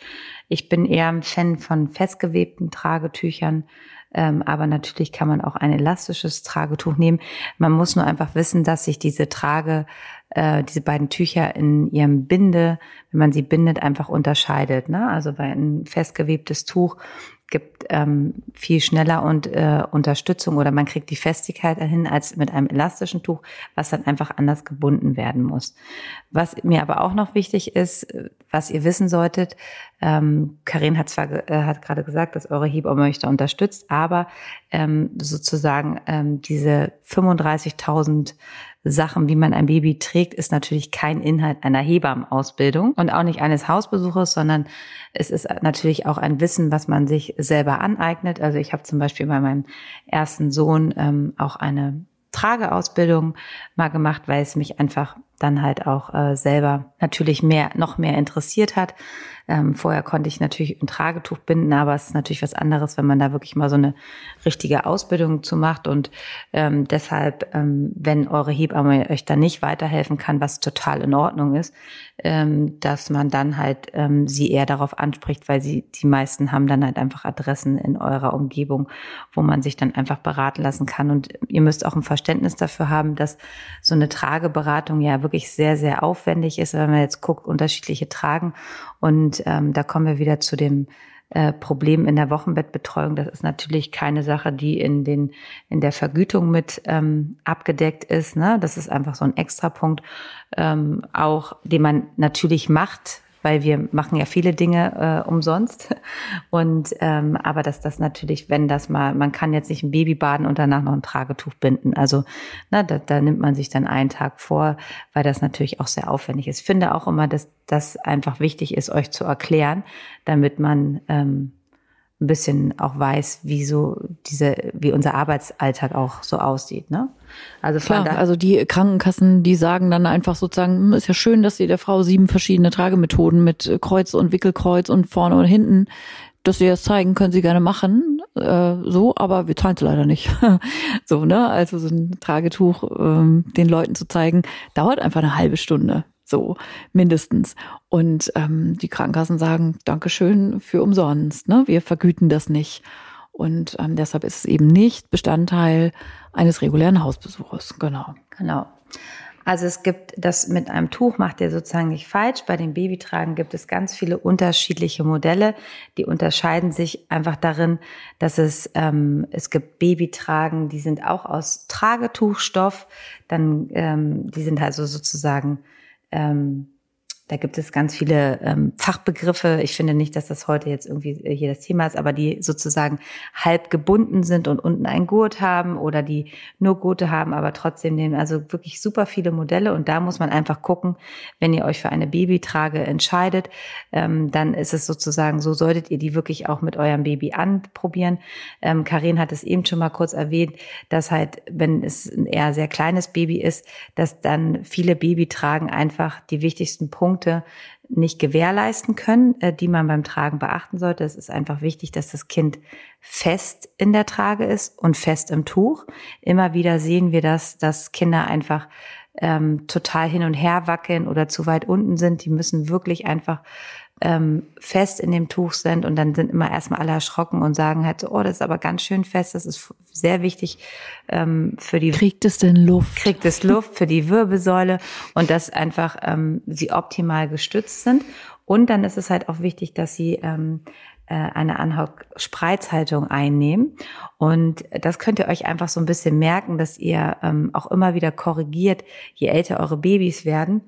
Ich bin eher ein Fan von festgewebten Tragetüchern. Ähm, aber natürlich kann man auch ein elastisches Tragetuch nehmen. Man muss nur einfach wissen, dass sich diese Trage, äh, diese beiden Tücher in ihrem Binde, wenn man sie bindet, einfach unterscheidet. Ne? Also bei ein festgewebtes Tuch gibt ähm, viel schneller und äh, Unterstützung oder man kriegt die Festigkeit hin als mit einem elastischen Tuch, was dann einfach anders gebunden werden muss. Was mir aber auch noch wichtig ist, was ihr wissen solltet, ähm, Karin hat zwar äh, hat gerade gesagt, dass eure Hebamme unterstützt, aber ähm, sozusagen ähm, diese 35.000 Sachen, wie man ein Baby trägt, ist natürlich kein Inhalt einer Hebammenausbildung und auch nicht eines Hausbesuches, sondern es ist natürlich auch ein Wissen, was man sich selber aneignet. Also ich habe zum Beispiel bei meinem ersten Sohn ähm, auch eine Trageausbildung mal gemacht, weil es mich einfach dann halt auch äh, selber natürlich mehr, noch mehr interessiert hat. Ähm, vorher konnte ich natürlich ein Tragetuch binden, aber es ist natürlich was anderes, wenn man da wirklich mal so eine richtige Ausbildung zu macht. Und ähm, deshalb, ähm, wenn eure Hebamme euch da nicht weiterhelfen kann, was total in Ordnung ist, ähm, dass man dann halt ähm, sie eher darauf anspricht, weil sie die meisten haben dann halt einfach Adressen in eurer Umgebung, wo man sich dann einfach beraten lassen kann. Und ihr müsst auch ein Verständnis dafür haben, dass so eine Trageberatung ja wirklich sehr, sehr aufwendig ist, wenn man jetzt guckt, unterschiedliche Tragen. Und ähm, da kommen wir wieder zu dem äh, Problem in der Wochenbettbetreuung. Das ist natürlich keine Sache, die in den in der Vergütung mit ähm, abgedeckt ist. Ne? Das ist einfach so ein Extrapunkt, ähm, auch den man natürlich macht, weil wir machen ja viele Dinge äh, umsonst. Und ähm, aber dass das natürlich, wenn das mal, man kann jetzt nicht ein Baby baden und danach noch ein Tragetuch binden. Also na, da, da nimmt man sich dann einen Tag vor, weil das natürlich auch sehr aufwendig ist. Ich finde auch immer, dass das einfach wichtig ist, euch zu erklären, damit man ähm, ein bisschen auch weiß, wie so diese, wie unser Arbeitsalltag auch so aussieht, ne? Also Klar, also die Krankenkassen, die sagen dann einfach sozusagen, hm, ist ja schön, dass sie der Frau sieben verschiedene Tragemethoden mit Kreuz und Wickelkreuz und vorne und hinten, dass sie das zeigen, können sie gerne machen, äh, so, aber wir zahlen es leider nicht. so, ne? Also so ein Tragetuch ähm, den Leuten zu zeigen, dauert einfach eine halbe Stunde so mindestens. Und ähm, die Krankenkassen sagen, Dankeschön für umsonst, ne? Wir vergüten das nicht. Und ähm, deshalb ist es eben nicht Bestandteil eines regulären Hausbesuches. Genau. Genau. Also es gibt das mit einem Tuch macht ihr sozusagen nicht falsch. Bei den Babytragen gibt es ganz viele unterschiedliche Modelle. Die unterscheiden sich einfach darin, dass es ähm, es gibt Babytragen, die sind auch aus Tragetuchstoff. Dann ähm, die sind also sozusagen ähm, da gibt es ganz viele ähm, Fachbegriffe. Ich finde nicht, dass das heute jetzt irgendwie äh, hier das Thema ist, aber die sozusagen halb gebunden sind und unten ein Gurt haben oder die nur Gurte haben, aber trotzdem nehmen. Also wirklich super viele Modelle. Und da muss man einfach gucken, wenn ihr euch für eine Babytrage entscheidet, ähm, dann ist es sozusagen, so solltet ihr die wirklich auch mit eurem Baby anprobieren. Ähm, Karin hat es eben schon mal kurz erwähnt, dass halt, wenn es ein eher sehr kleines Baby ist, dass dann viele Babytragen einfach die wichtigsten Punkte Punkte nicht gewährleisten können, äh, die man beim Tragen beachten sollte. Es ist einfach wichtig, dass das Kind fest in der Trage ist und fest im Tuch. Immer wieder sehen wir das, dass Kinder einfach ähm, total hin und her wackeln oder zu weit unten sind. Die müssen wirklich einfach ähm, fest in dem Tuch sind und dann sind immer erstmal alle erschrocken und sagen halt so, oh, das ist aber ganz schön fest, das ist sehr wichtig ähm, für die. Kriegt es denn Luft? Kriegt es Luft für die Wirbelsäule und dass einfach ähm, sie optimal gestützt sind. Und dann ist es halt auch wichtig, dass sie ähm, äh, eine Anhock-Spreizhaltung einnehmen. Und das könnt ihr euch einfach so ein bisschen merken, dass ihr ähm, auch immer wieder korrigiert, je älter eure Babys werden,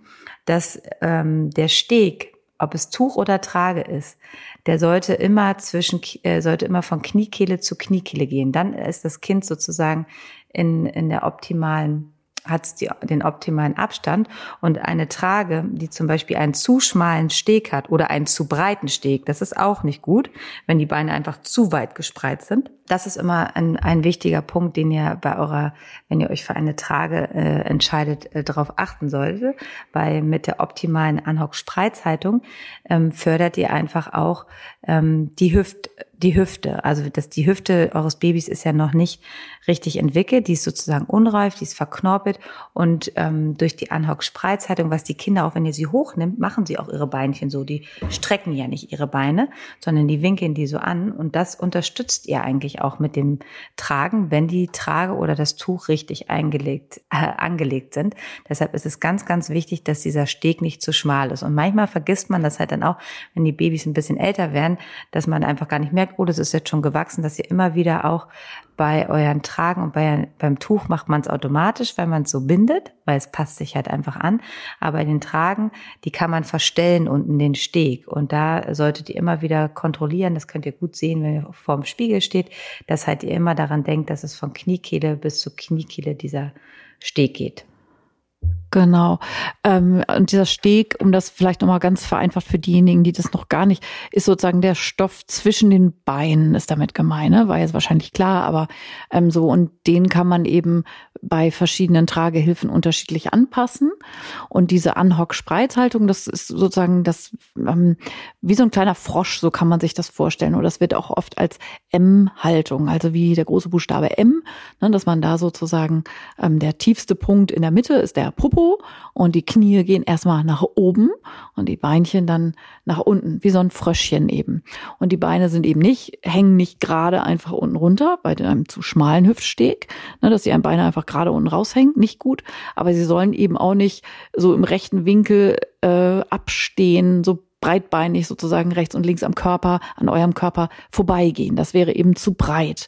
dass ähm, der Steg ob es Tuch oder Trage ist, der sollte immer zwischen, äh, sollte immer von Kniekehle zu Kniekehle gehen. Dann ist das Kind sozusagen in, in der optimalen hat den optimalen Abstand und eine Trage, die zum Beispiel einen zu schmalen Steg hat oder einen zu breiten Steg, das ist auch nicht gut, wenn die Beine einfach zu weit gespreizt sind. Das ist immer ein, ein wichtiger Punkt, den ihr bei eurer, wenn ihr euch für eine Trage äh, entscheidet, äh, darauf achten solltet, weil mit der optimalen Anhock-Spreizhaltung ähm, fördert ihr einfach auch ähm, die Hüft die Hüfte. Also dass die Hüfte eures Babys ist ja noch nicht richtig entwickelt, die ist sozusagen unreif, die ist verknorpelt und ähm, durch die Anhock-Spreizhaltung, was die Kinder auch, wenn ihr sie hochnimmt, machen sie auch ihre Beinchen so. Die strecken ja nicht ihre Beine, sondern die winkeln die so an und das unterstützt ihr eigentlich eigentlich auch mit dem Tragen, wenn die Trage oder das Tuch richtig eingelegt, äh, angelegt sind. Deshalb ist es ganz, ganz wichtig, dass dieser Steg nicht zu schmal ist. Und manchmal vergisst man das halt dann auch, wenn die Babys ein bisschen älter werden, dass man einfach gar nicht merkt, oh, das ist jetzt schon gewachsen, dass ihr immer wieder auch bei euren Tragen und bei, beim Tuch macht man es automatisch, weil man es so bindet, weil es passt sich halt einfach an. Aber in den Tragen, die kann man verstellen unten den Steg. Und da solltet ihr immer wieder kontrollieren, das könnt ihr gut sehen, wenn ihr vor dem Spiegel steht, dass halt ihr immer daran denkt, dass es von Kniekehle bis zu Kniekehle dieser Steg geht. Genau. Ähm, und dieser Steg, um das vielleicht nochmal ganz vereinfacht für diejenigen, die das noch gar nicht, ist sozusagen der Stoff zwischen den Beinen, ist damit gemeint, ne? war jetzt wahrscheinlich klar, aber ähm, so, und den kann man eben bei verschiedenen Tragehilfen unterschiedlich anpassen. Und diese Anhock-Spreizhaltung, das ist sozusagen das, ähm, wie so ein kleiner Frosch, so kann man sich das vorstellen. Oder das wird auch oft als M-Haltung, also wie der große Buchstabe M, ne, dass man da sozusagen ähm, der tiefste Punkt in der Mitte ist der Popo und die Knie gehen erstmal nach oben und die Beinchen dann nach unten, wie so ein Fröschchen eben. Und die Beine sind eben nicht, hängen nicht gerade einfach unten runter bei einem zu schmalen Hüftsteg, ne, dass die Beine einfach gerade unten raushängen, nicht gut. Aber sie sollen eben auch nicht so im rechten Winkel äh, abstehen, so breitbeinig sozusagen rechts und links am Körper, an eurem Körper vorbeigehen. Das wäre eben zu breit.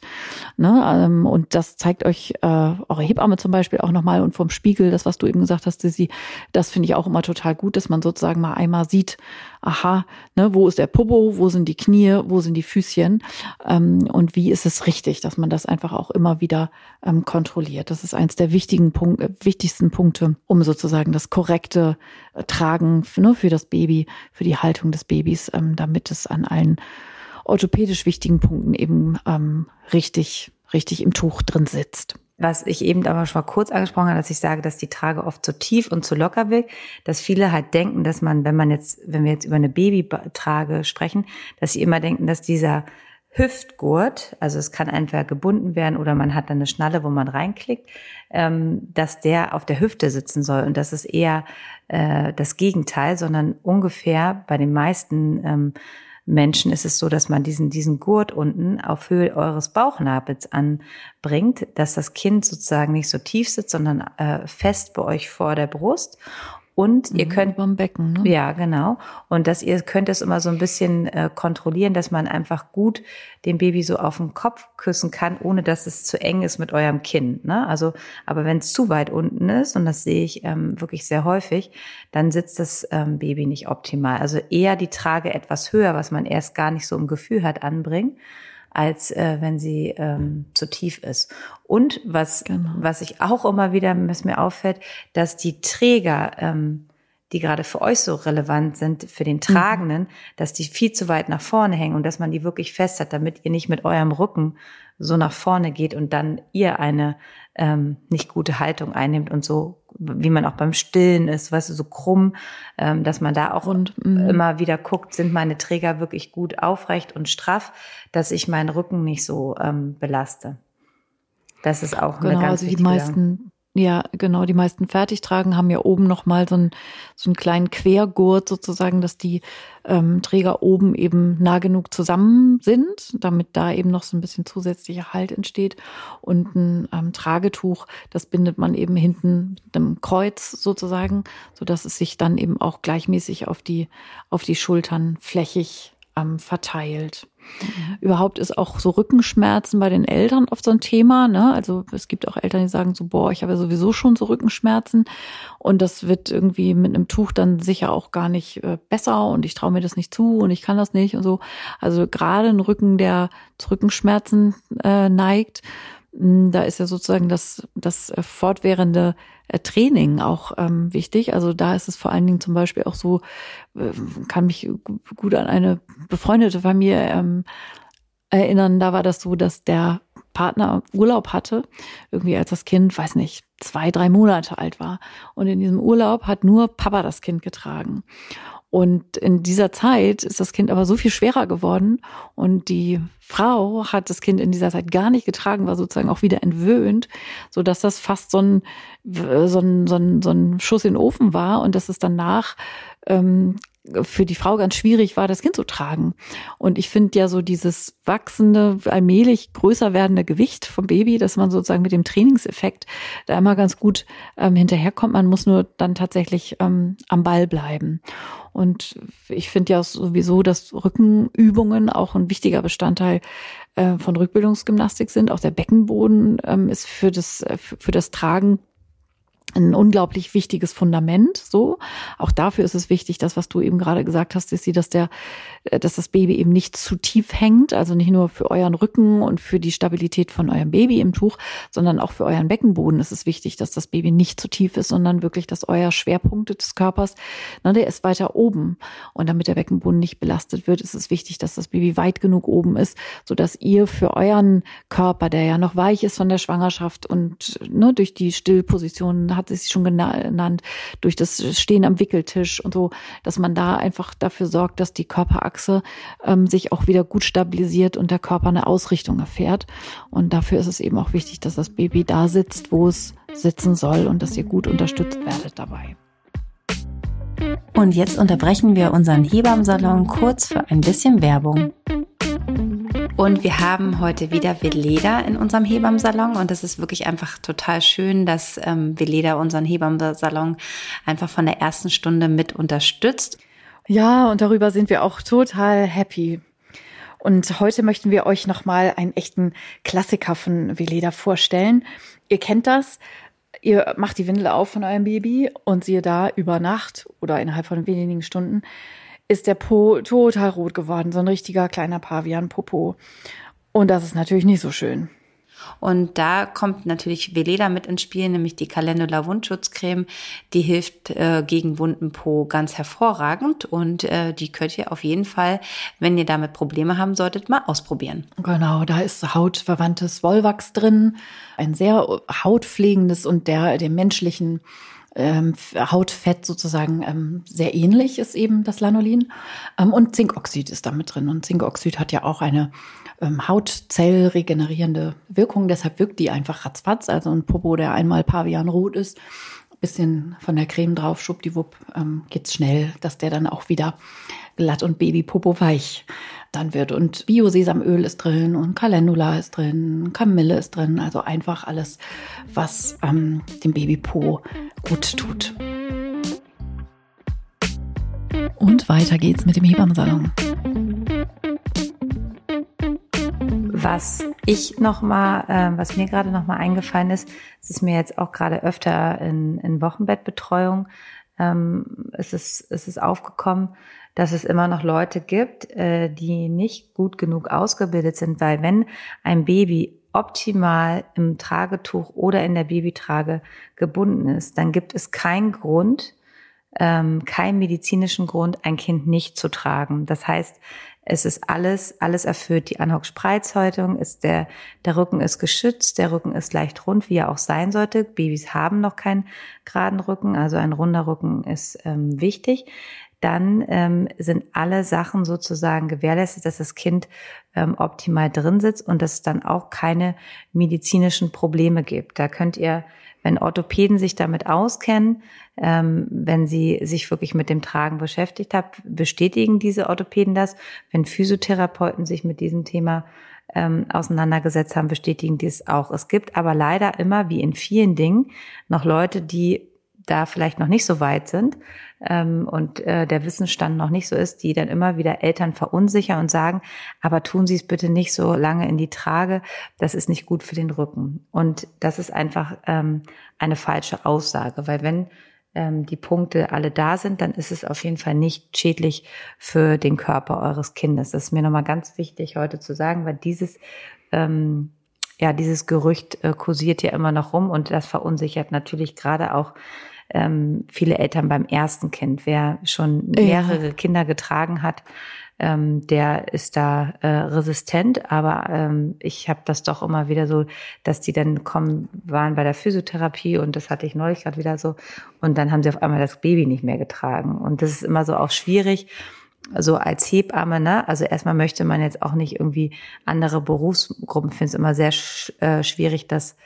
Ne? Ähm, und das zeigt euch äh, eure Hebamme zum Beispiel auch nochmal und vom Spiegel, das, was du eben gesagt hast, Sissi, das finde ich auch immer total gut, dass man sozusagen mal einmal sieht, aha, ne, wo ist der Popo, wo sind die Knie, wo sind die Füßchen ähm, und wie ist es richtig, dass man das einfach auch immer wieder ähm, kontrolliert. Das ist eins der wichtigen Punkt, äh, wichtigsten Punkte, um sozusagen das korrekte äh, Tragen ne, für das Baby, für die Haltung des Babys, ähm, damit es an allen orthopädisch wichtigen Punkten eben ähm, richtig, richtig im Tuch drin sitzt. Was ich eben aber schon mal kurz angesprochen habe, dass ich sage, dass die Trage oft zu tief und zu locker wirkt, dass viele halt denken, dass man, wenn man jetzt, wenn wir jetzt über eine Babytrage sprechen, dass sie immer denken, dass dieser Hüftgurt, also es kann entweder gebunden werden oder man hat dann eine Schnalle, wo man reinklickt, ähm, dass der auf der Hüfte sitzen soll. Und das ist eher äh, das Gegenteil, sondern ungefähr bei den meisten ähm, Menschen ist es so, dass man diesen, diesen Gurt unten auf Höhe eures Bauchnabels anbringt, dass das Kind sozusagen nicht so tief sitzt, sondern äh, fest bei euch vor der Brust. Und ihr mhm, könnt beim Becken, ne? Ja, genau. Und dass ihr könnt es immer so ein bisschen äh, kontrollieren, dass man einfach gut dem Baby so auf den Kopf küssen kann, ohne dass es zu eng ist mit eurem Kinn. Ne? Also, aber wenn es zu weit unten ist, und das sehe ich ähm, wirklich sehr häufig, dann sitzt das ähm, Baby nicht optimal. Also eher die Trage etwas höher, was man erst gar nicht so im Gefühl hat, anbringen als äh, wenn sie ähm, zu tief ist. Und was, genau. was ich auch immer wieder, was mir auffällt, dass die Träger, ähm, die gerade für euch so relevant sind, für den Tragenden, mhm. dass die viel zu weit nach vorne hängen und dass man die wirklich fest hat, damit ihr nicht mit eurem Rücken so nach vorne geht und dann ihr eine ähm, nicht gute Haltung einnimmt und so, wie man auch beim Stillen ist, weißt du, so krumm, ähm, dass man da auch und, mm. immer wieder guckt, sind meine Träger wirklich gut aufrecht und straff, dass ich meinen Rücken nicht so ähm, belaste. Das ist auch genau, eine ganz also die meisten ja, genau. Die meisten Fertigtragen haben ja oben nochmal so einen, so einen kleinen Quergurt sozusagen, dass die ähm, Träger oben eben nah genug zusammen sind, damit da eben noch so ein bisschen zusätzlicher Halt entsteht. Und ein ähm, Tragetuch, das bindet man eben hinten mit einem Kreuz sozusagen, so dass es sich dann eben auch gleichmäßig auf die, auf die Schultern flächig ähm, verteilt. Mhm. Überhaupt ist auch so Rückenschmerzen bei den Eltern oft so ein Thema. Ne? Also es gibt auch Eltern, die sagen so, boah, ich habe ja sowieso schon so Rückenschmerzen und das wird irgendwie mit einem Tuch dann sicher auch gar nicht äh, besser und ich traue mir das nicht zu und ich kann das nicht und so. Also gerade ein Rücken, der zu Rückenschmerzen äh, neigt, da ist ja sozusagen das, das äh, fortwährende äh, Training auch ähm, wichtig. Also da ist es vor allen Dingen zum Beispiel auch so, äh, kann mich gut an eine befreundete Familie ähm, erinnern. Da war das so, dass der Partner Urlaub hatte, irgendwie als das Kind, weiß nicht, zwei, drei Monate alt war. Und in diesem Urlaub hat nur Papa das Kind getragen. Und in dieser Zeit ist das Kind aber so viel schwerer geworden. Und die Frau hat das Kind in dieser Zeit gar nicht getragen, war sozusagen auch wieder entwöhnt, so dass das fast so ein, so ein, so ein, so ein Schuss in den Ofen war. Und dass es danach ähm, für die Frau ganz schwierig war, das Kind zu tragen. Und ich finde ja so dieses wachsende, allmählich größer werdende Gewicht vom Baby, dass man sozusagen mit dem Trainingseffekt da immer ganz gut ähm, hinterherkommt. Man muss nur dann tatsächlich ähm, am Ball bleiben. Und ich finde ja sowieso, dass Rückenübungen auch ein wichtiger Bestandteil äh, von Rückbildungsgymnastik sind. Auch der Beckenboden ähm, ist für das, äh, für das Tragen ein unglaublich wichtiges Fundament. So, auch dafür ist es wichtig, das, was du eben gerade gesagt hast, ist sie, dass der, äh, dass das Baby eben nicht zu tief hängt, also nicht nur für euren Rücken und für die Stabilität von eurem Baby im Tuch, sondern auch für euren Beckenboden ist es wichtig, dass das Baby nicht zu tief ist, sondern wirklich, dass euer Schwerpunkt des Körpers, na, der ist weiter oben. Und damit der Beckenboden nicht belastet wird, ist es wichtig, dass das Baby weit genug oben ist, so dass ihr für euren Körper, der ja noch weich ist von der Schwangerschaft und ne, durch die Stillpositionen hat sie schon genannt, durch das Stehen am Wickeltisch und so, dass man da einfach dafür sorgt, dass die Körperachse ähm, sich auch wieder gut stabilisiert und der Körper eine Ausrichtung erfährt. Und dafür ist es eben auch wichtig, dass das Baby da sitzt, wo es sitzen soll und dass ihr gut unterstützt werdet dabei. Und jetzt unterbrechen wir unseren Hebammsalon kurz für ein bisschen Werbung. Und wir haben heute wieder Veleda in unserem Hebammsalon und das ist wirklich einfach total schön, dass ähm, Veleda unseren Hebammsalon einfach von der ersten Stunde mit unterstützt. Ja, und darüber sind wir auch total happy. Und heute möchten wir euch nochmal einen echten Klassiker von Veleda vorstellen. Ihr kennt das. Ihr macht die Windel auf von eurem Baby und siehe da über Nacht oder innerhalb von wenigen Stunden ist der Po total rot geworden, so ein richtiger kleiner Pavian-Popo. Und das ist natürlich nicht so schön. Und da kommt natürlich Veleda mit ins Spiel, nämlich die Calendula Wundschutzcreme. Die hilft äh, gegen wunden Po ganz hervorragend und äh, die könnt ihr auf jeden Fall, wenn ihr damit Probleme haben solltet, mal ausprobieren. Genau, da ist hautverwandtes Wollwachs drin, ein sehr hautpflegendes und der dem menschlichen ähm, Hautfett sozusagen ähm, sehr ähnlich ist eben das Lanolin. Ähm, und Zinkoxid ist da mit drin. Und Zinkoxid hat ja auch eine ähm, Hautzellregenerierende Wirkung. Deshalb wirkt die einfach ratzfatz. Also ein Popo, der einmal pavianrot ist, bisschen von der Creme drauf, schwuppdiwupp, ähm, geht's schnell, dass der dann auch wieder glatt und Babypopo weich dann wird. Und Bio-Sesamöl ist drin und Calendula ist drin, Kamille ist drin. Also einfach alles, was ähm, dem Babypo gut tut. Und weiter geht's mit dem Hebammensalon. Was ich noch mal, äh, was mir gerade noch mal eingefallen ist, es ist mir jetzt auch gerade öfter in, in Wochenbettbetreuung, ähm, es ist es ist aufgekommen, dass es immer noch Leute gibt, äh, die nicht gut genug ausgebildet sind, weil wenn ein Baby optimal im Tragetuch oder in der Babytrage gebunden ist, dann gibt es keinen Grund, ähm, keinen medizinischen Grund, ein Kind nicht zu tragen. Das heißt, es ist alles, alles erfüllt. Die Anhock-Spreizhäutung ist der, der Rücken ist geschützt, der Rücken ist leicht rund, wie er auch sein sollte. Babys haben noch keinen geraden Rücken, also ein runder Rücken ist ähm, wichtig dann ähm, sind alle Sachen sozusagen gewährleistet, dass das Kind ähm, optimal drin sitzt und dass es dann auch keine medizinischen Probleme gibt. Da könnt ihr, wenn Orthopäden sich damit auskennen, ähm, wenn sie sich wirklich mit dem Tragen beschäftigt haben, bestätigen diese Orthopäden das. Wenn Physiotherapeuten sich mit diesem Thema ähm, auseinandergesetzt haben, bestätigen die es auch. Es gibt aber leider immer, wie in vielen Dingen, noch Leute, die da vielleicht noch nicht so weit sind ähm, und äh, der Wissensstand noch nicht so ist, die dann immer wieder Eltern verunsichern und sagen, aber tun Sie es bitte nicht so lange in die Trage, das ist nicht gut für den Rücken. Und das ist einfach ähm, eine falsche Aussage, weil wenn ähm, die Punkte alle da sind, dann ist es auf jeden Fall nicht schädlich für den Körper eures Kindes. Das ist mir nochmal ganz wichtig heute zu sagen, weil dieses ähm, ja, dieses Gerücht äh, kursiert ja immer noch rum und das verunsichert natürlich gerade auch ähm, viele Eltern beim ersten Kind. Wer schon mehrere ja. Kinder getragen hat, ähm, der ist da äh, resistent, aber ähm, ich habe das doch immer wieder so, dass die dann kommen, waren bei der Physiotherapie und das hatte ich neulich gerade wieder so und dann haben sie auf einmal das Baby nicht mehr getragen und das ist immer so auch schwierig, so als Hebamme, ne? Also erstmal möchte man jetzt auch nicht irgendwie andere Berufsgruppen, finde es immer sehr sch äh, schwierig, das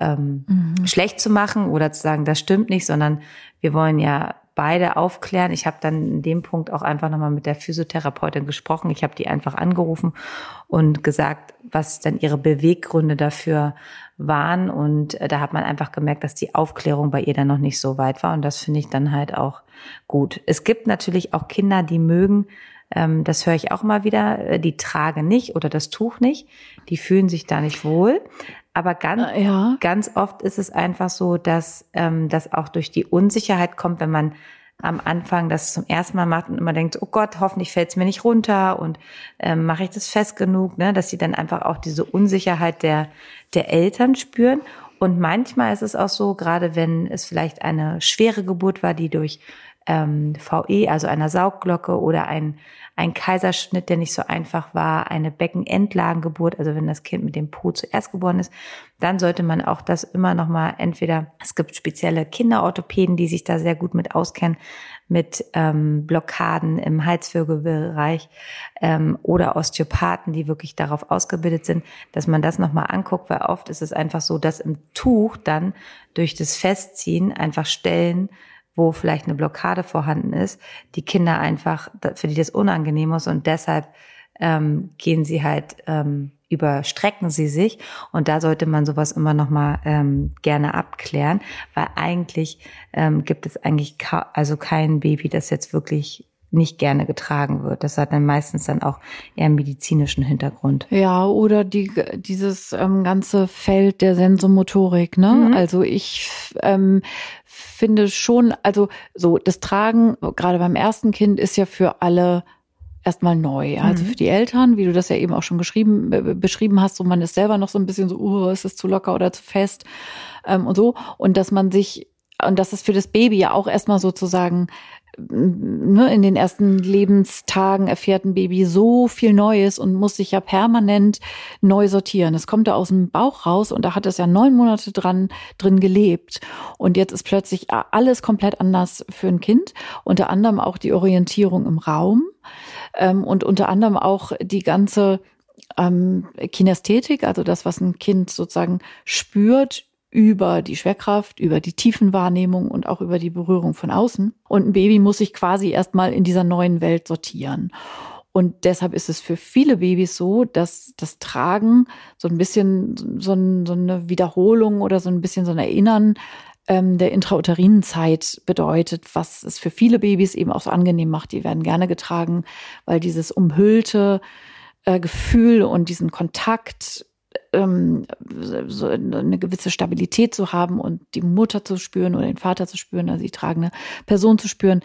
ähm, mhm. schlecht zu machen oder zu sagen, das stimmt nicht, sondern wir wollen ja beide aufklären. Ich habe dann in dem Punkt auch einfach nochmal mit der Physiotherapeutin gesprochen. Ich habe die einfach angerufen und gesagt, was dann ihre Beweggründe dafür waren. Und äh, da hat man einfach gemerkt, dass die Aufklärung bei ihr dann noch nicht so weit war. Und das finde ich dann halt auch gut. Es gibt natürlich auch Kinder, die mögen, ähm, das höre ich auch mal wieder, äh, die tragen nicht oder das Tuch nicht. Die fühlen sich da nicht wohl. Aber ganz, äh, ja. ganz oft ist es einfach so, dass ähm, das auch durch die Unsicherheit kommt, wenn man am Anfang das zum ersten Mal macht und immer denkt, oh Gott, hoffentlich fällt es mir nicht runter und ähm, mache ich das fest genug, ne, dass sie dann einfach auch diese Unsicherheit der, der Eltern spüren. Und manchmal ist es auch so, gerade wenn es vielleicht eine schwere Geburt war, die durch ähm, VE, also einer Saugglocke oder ein ein Kaiserschnitt, der nicht so einfach war, eine Beckenendlagengeburt, also wenn das Kind mit dem Po zuerst geboren ist, dann sollte man auch das immer noch mal entweder, es gibt spezielle Kinderorthopäden, die sich da sehr gut mit auskennen, mit ähm, Blockaden im Halswirbelbereich ähm, oder Osteopathen, die wirklich darauf ausgebildet sind, dass man das nochmal anguckt, weil oft ist es einfach so, dass im Tuch dann durch das Festziehen einfach Stellen wo vielleicht eine Blockade vorhanden ist, die Kinder einfach, für die das unangenehm ist und deshalb ähm, gehen sie halt, ähm, überstrecken sie sich. Und da sollte man sowas immer noch mal ähm, gerne abklären, weil eigentlich ähm, gibt es eigentlich also kein Baby, das jetzt wirklich nicht gerne getragen wird. Das hat dann meistens dann auch eher einen medizinischen Hintergrund. Ja, oder die, dieses ähm, ganze Feld der Sensomotorik. Ne? Mhm. Also ich ähm, finde schon, also so das Tragen gerade beim ersten Kind ist ja für alle erstmal neu. Also mhm. für die Eltern, wie du das ja eben auch schon geschrieben, beschrieben hast, so man ist selber noch so ein bisschen so, uh, ist es zu locker oder zu fest ähm, und so. Und dass man sich, und dass es für das Baby ja auch erstmal sozusagen ne, in den ersten Lebenstagen erfährt ein Baby so viel Neues und muss sich ja permanent neu sortieren. Es kommt da aus dem Bauch raus und da hat es ja neun Monate dran drin gelebt. Und jetzt ist plötzlich alles komplett anders für ein Kind. Unter anderem auch die Orientierung im Raum ähm, und unter anderem auch die ganze ähm, Kinästhetik, also das, was ein Kind sozusagen spürt über die Schwerkraft, über die Tiefenwahrnehmung und auch über die Berührung von außen. Und ein Baby muss sich quasi erstmal in dieser neuen Welt sortieren. Und deshalb ist es für viele Babys so, dass das Tragen so ein bisschen so, ein, so eine Wiederholung oder so ein bisschen so ein Erinnern ähm, der intrauterinen Zeit bedeutet, was es für viele Babys eben auch so angenehm macht. Die werden gerne getragen, weil dieses umhüllte äh, Gefühl und diesen Kontakt ähm, so eine gewisse Stabilität zu haben und die Mutter zu spüren oder den Vater zu spüren, also die tragende Person zu spüren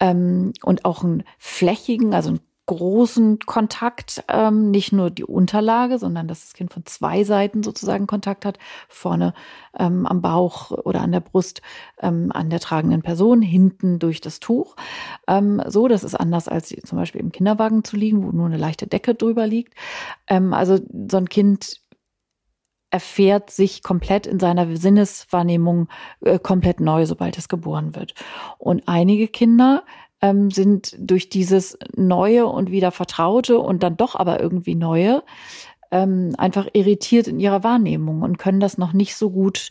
ähm, und auch einen flächigen, also einen großen Kontakt, ähm, nicht nur die Unterlage, sondern dass das Kind von zwei Seiten sozusagen Kontakt hat, vorne ähm, am Bauch oder an der Brust ähm, an der tragenden Person, hinten durch das Tuch. Ähm, so, das ist anders als zum Beispiel im Kinderwagen zu liegen, wo nur eine leichte Decke drüber liegt. Ähm, also so ein Kind erfährt sich komplett in seiner Sinneswahrnehmung äh, komplett neu, sobald es geboren wird. Und einige Kinder ähm, sind durch dieses Neue und wieder Vertraute und dann doch aber irgendwie Neue ähm, einfach irritiert in ihrer Wahrnehmung und können das noch nicht so gut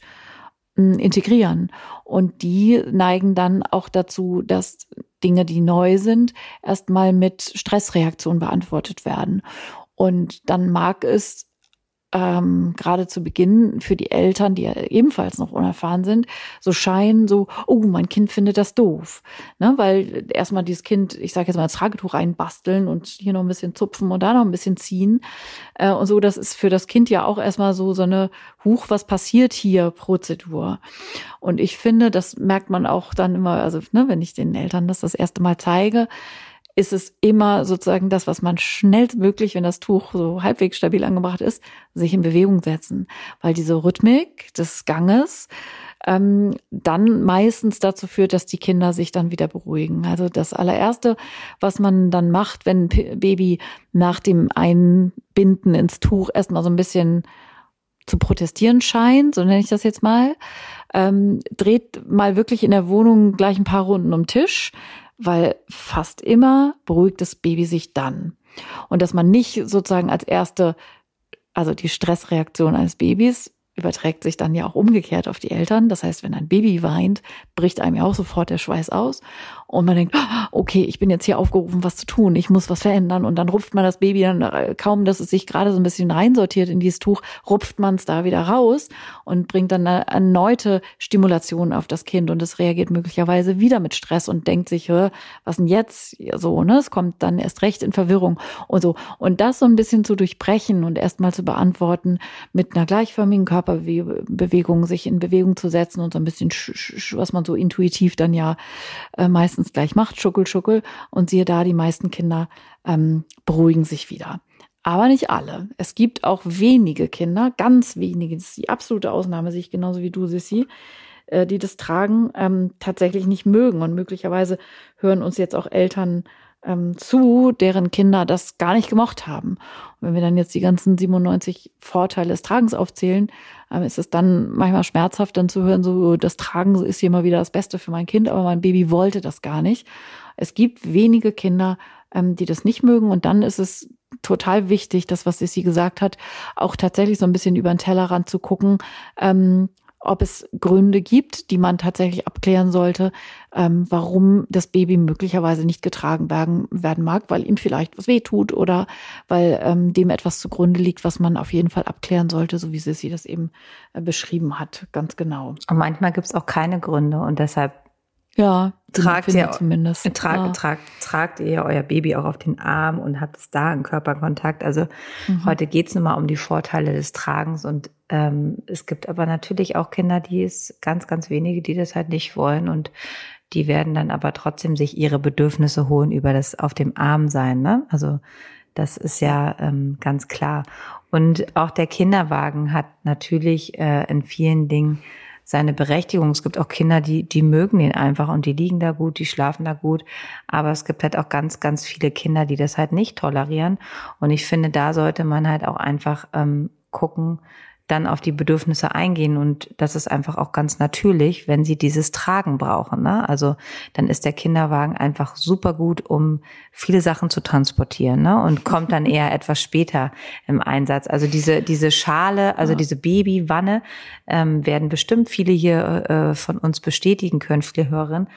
äh, integrieren. Und die neigen dann auch dazu, dass Dinge, die neu sind, erstmal mit Stressreaktionen beantwortet werden. Und dann mag es ähm, gerade zu Beginn für die Eltern, die ja ebenfalls noch unerfahren sind, so scheinen, so, oh, mein Kind findet das doof. Ne? Weil erstmal dieses Kind, ich sage jetzt mal, das Tragetuch reinbasteln und hier noch ein bisschen zupfen und da noch ein bisschen ziehen. Äh, und so, das ist für das Kind ja auch erstmal so, so eine Huch, was passiert hier Prozedur. Und ich finde, das merkt man auch dann immer, also ne, wenn ich den Eltern das das erste Mal zeige, ist es immer sozusagen das, was man schnellstmöglich, wenn das Tuch so halbwegs stabil angebracht ist, sich in Bewegung setzen. Weil diese Rhythmik des Ganges ähm, dann meistens dazu führt, dass die Kinder sich dann wieder beruhigen. Also das allererste, was man dann macht, wenn ein Baby nach dem Einbinden ins Tuch erstmal so ein bisschen zu protestieren scheint, so nenne ich das jetzt mal, ähm, dreht mal wirklich in der Wohnung gleich ein paar Runden um Tisch, weil fast immer beruhigt das Baby sich dann. Und dass man nicht sozusagen als erste, also die Stressreaktion eines Babys überträgt sich dann ja auch umgekehrt auf die Eltern. Das heißt, wenn ein Baby weint, bricht einem ja auch sofort der Schweiß aus. Und man denkt, okay, ich bin jetzt hier aufgerufen, was zu tun, ich muss was verändern. Und dann rupft man das Baby dann äh, kaum, dass es sich gerade so ein bisschen reinsortiert in dieses Tuch, rupft man es da wieder raus und bringt dann eine erneute Stimulation auf das Kind. Und es reagiert möglicherweise wieder mit Stress und denkt sich, was denn jetzt? So, ne? Es kommt dann erst recht in Verwirrung und so. Und das so ein bisschen zu durchbrechen und erstmal zu beantworten mit einer gleichförmigen Körperbewegung, sich in Bewegung zu setzen und so ein bisschen, was man so intuitiv dann ja äh, meistens meistens gleich macht, Schuckel, Schuckel. Und siehe da, die meisten Kinder ähm, beruhigen sich wieder. Aber nicht alle. Es gibt auch wenige Kinder, ganz wenige, das ist die absolute Ausnahme, sehe ich genauso wie du, Sissi, äh, die das Tragen ähm, tatsächlich nicht mögen. Und möglicherweise hören uns jetzt auch Eltern ähm, zu, deren Kinder das gar nicht gemocht haben. Und wenn wir dann jetzt die ganzen 97 Vorteile des Tragens aufzählen, ähm, ist es dann manchmal schmerzhaft, dann zu hören, so das Tragen ist hier mal wieder das Beste für mein Kind, aber mein Baby wollte das gar nicht. Es gibt wenige Kinder, ähm, die das nicht mögen und dann ist es total wichtig, das, was Sissi gesagt hat, auch tatsächlich so ein bisschen über den Tellerrand zu gucken, ähm, ob es Gründe gibt, die man tatsächlich abklären sollte, ähm, warum das Baby möglicherweise nicht getragen werden, werden mag, weil ihm vielleicht was wehtut oder weil ähm, dem etwas zugrunde liegt, was man auf jeden Fall abklären sollte, so wie Sissi das eben äh, beschrieben hat, ganz genau. Und manchmal gibt es auch keine Gründe und deshalb ja, tragt ihr zumindest. Trag, ja. tragt, tragt ihr euer Baby auch auf den Arm und habt es da einen Körperkontakt. Also mhm. heute geht's nur mal um die Vorteile des Tragens und ähm, es gibt aber natürlich auch Kinder, die es ganz, ganz wenige, die das halt nicht wollen und die werden dann aber trotzdem sich ihre Bedürfnisse holen über das auf dem Arm sein. Ne? Also das ist ja ähm, ganz klar. Und auch der Kinderwagen hat natürlich äh, in vielen Dingen seine Berechtigung. Es gibt auch Kinder, die, die mögen den einfach und die liegen da gut, die schlafen da gut. Aber es gibt halt auch ganz, ganz viele Kinder, die das halt nicht tolerieren. Und ich finde, da sollte man halt auch einfach ähm, gucken, dann auf die Bedürfnisse eingehen und das ist einfach auch ganz natürlich, wenn sie dieses Tragen brauchen. Ne? Also dann ist der Kinderwagen einfach super gut, um viele Sachen zu transportieren ne? und kommt dann eher etwas später im Einsatz. Also diese diese Schale, also ja. diese Babywanne ähm, werden bestimmt viele hier äh, von uns bestätigen können, viele Hörerinnen,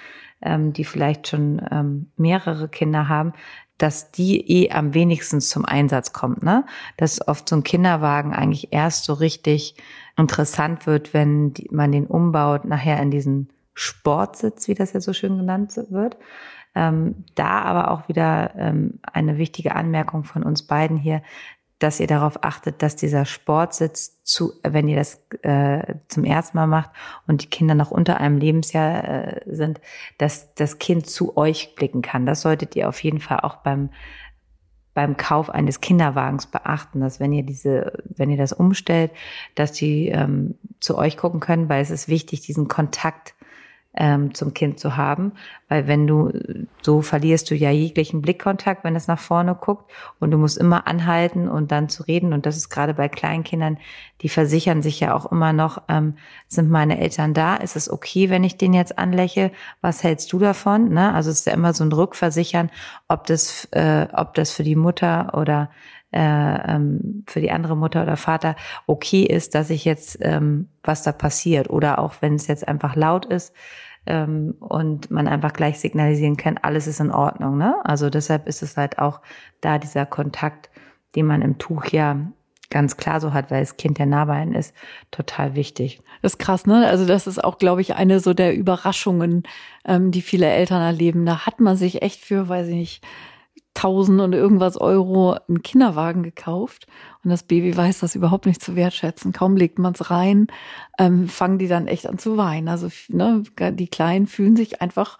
ähm, die vielleicht schon ähm, mehrere Kinder haben, dass die eh am wenigsten zum Einsatz kommt, ne? Dass oft so ein Kinderwagen eigentlich erst so richtig interessant wird, wenn man den umbaut, nachher in diesen Sportsitz, wie das ja so schön genannt wird. Ähm, da aber auch wieder ähm, eine wichtige Anmerkung von uns beiden hier, dass ihr darauf achtet, dass dieser Sportsitz zu, wenn ihr das äh, zum ersten Mal macht und die Kinder noch unter einem Lebensjahr äh, sind, dass das Kind zu euch blicken kann. Das solltet ihr auf jeden Fall auch beim beim Kauf eines Kinderwagens beachten, dass wenn ihr diese, wenn ihr das umstellt, dass die ähm, zu euch gucken können, weil es ist wichtig, diesen Kontakt ähm, zum Kind zu haben, weil wenn du so verlierst du ja jeglichen Blickkontakt, wenn es nach vorne guckt. Und du musst immer anhalten und dann zu reden. Und das ist gerade bei Kleinkindern, die versichern sich ja auch immer noch, ähm, sind meine Eltern da, ist es okay, wenn ich den jetzt anlächle, was hältst du davon? Ne? Also es ist ja immer so ein Rückversichern, ob das, äh, ob das für die Mutter oder äh, ähm, für die andere Mutter oder Vater okay ist, dass ich jetzt ähm, was da passiert oder auch wenn es jetzt einfach laut ist ähm, und man einfach gleich signalisieren kann, alles ist in Ordnung. Ne? Also deshalb ist es halt auch da dieser Kontakt, den man im Tuch ja ganz klar so hat, weil das Kind ja nah bei einem ist, total wichtig. Das ist krass, ne? Also das ist auch, glaube ich, eine so der Überraschungen, ähm, die viele Eltern erleben. Da hat man sich echt für, weiß ich nicht, 1000 und irgendwas Euro einen Kinderwagen gekauft und das Baby weiß das überhaupt nicht zu wertschätzen. Kaum legt man es rein, ähm, fangen die dann echt an zu weinen. Also ne, die Kleinen fühlen sich einfach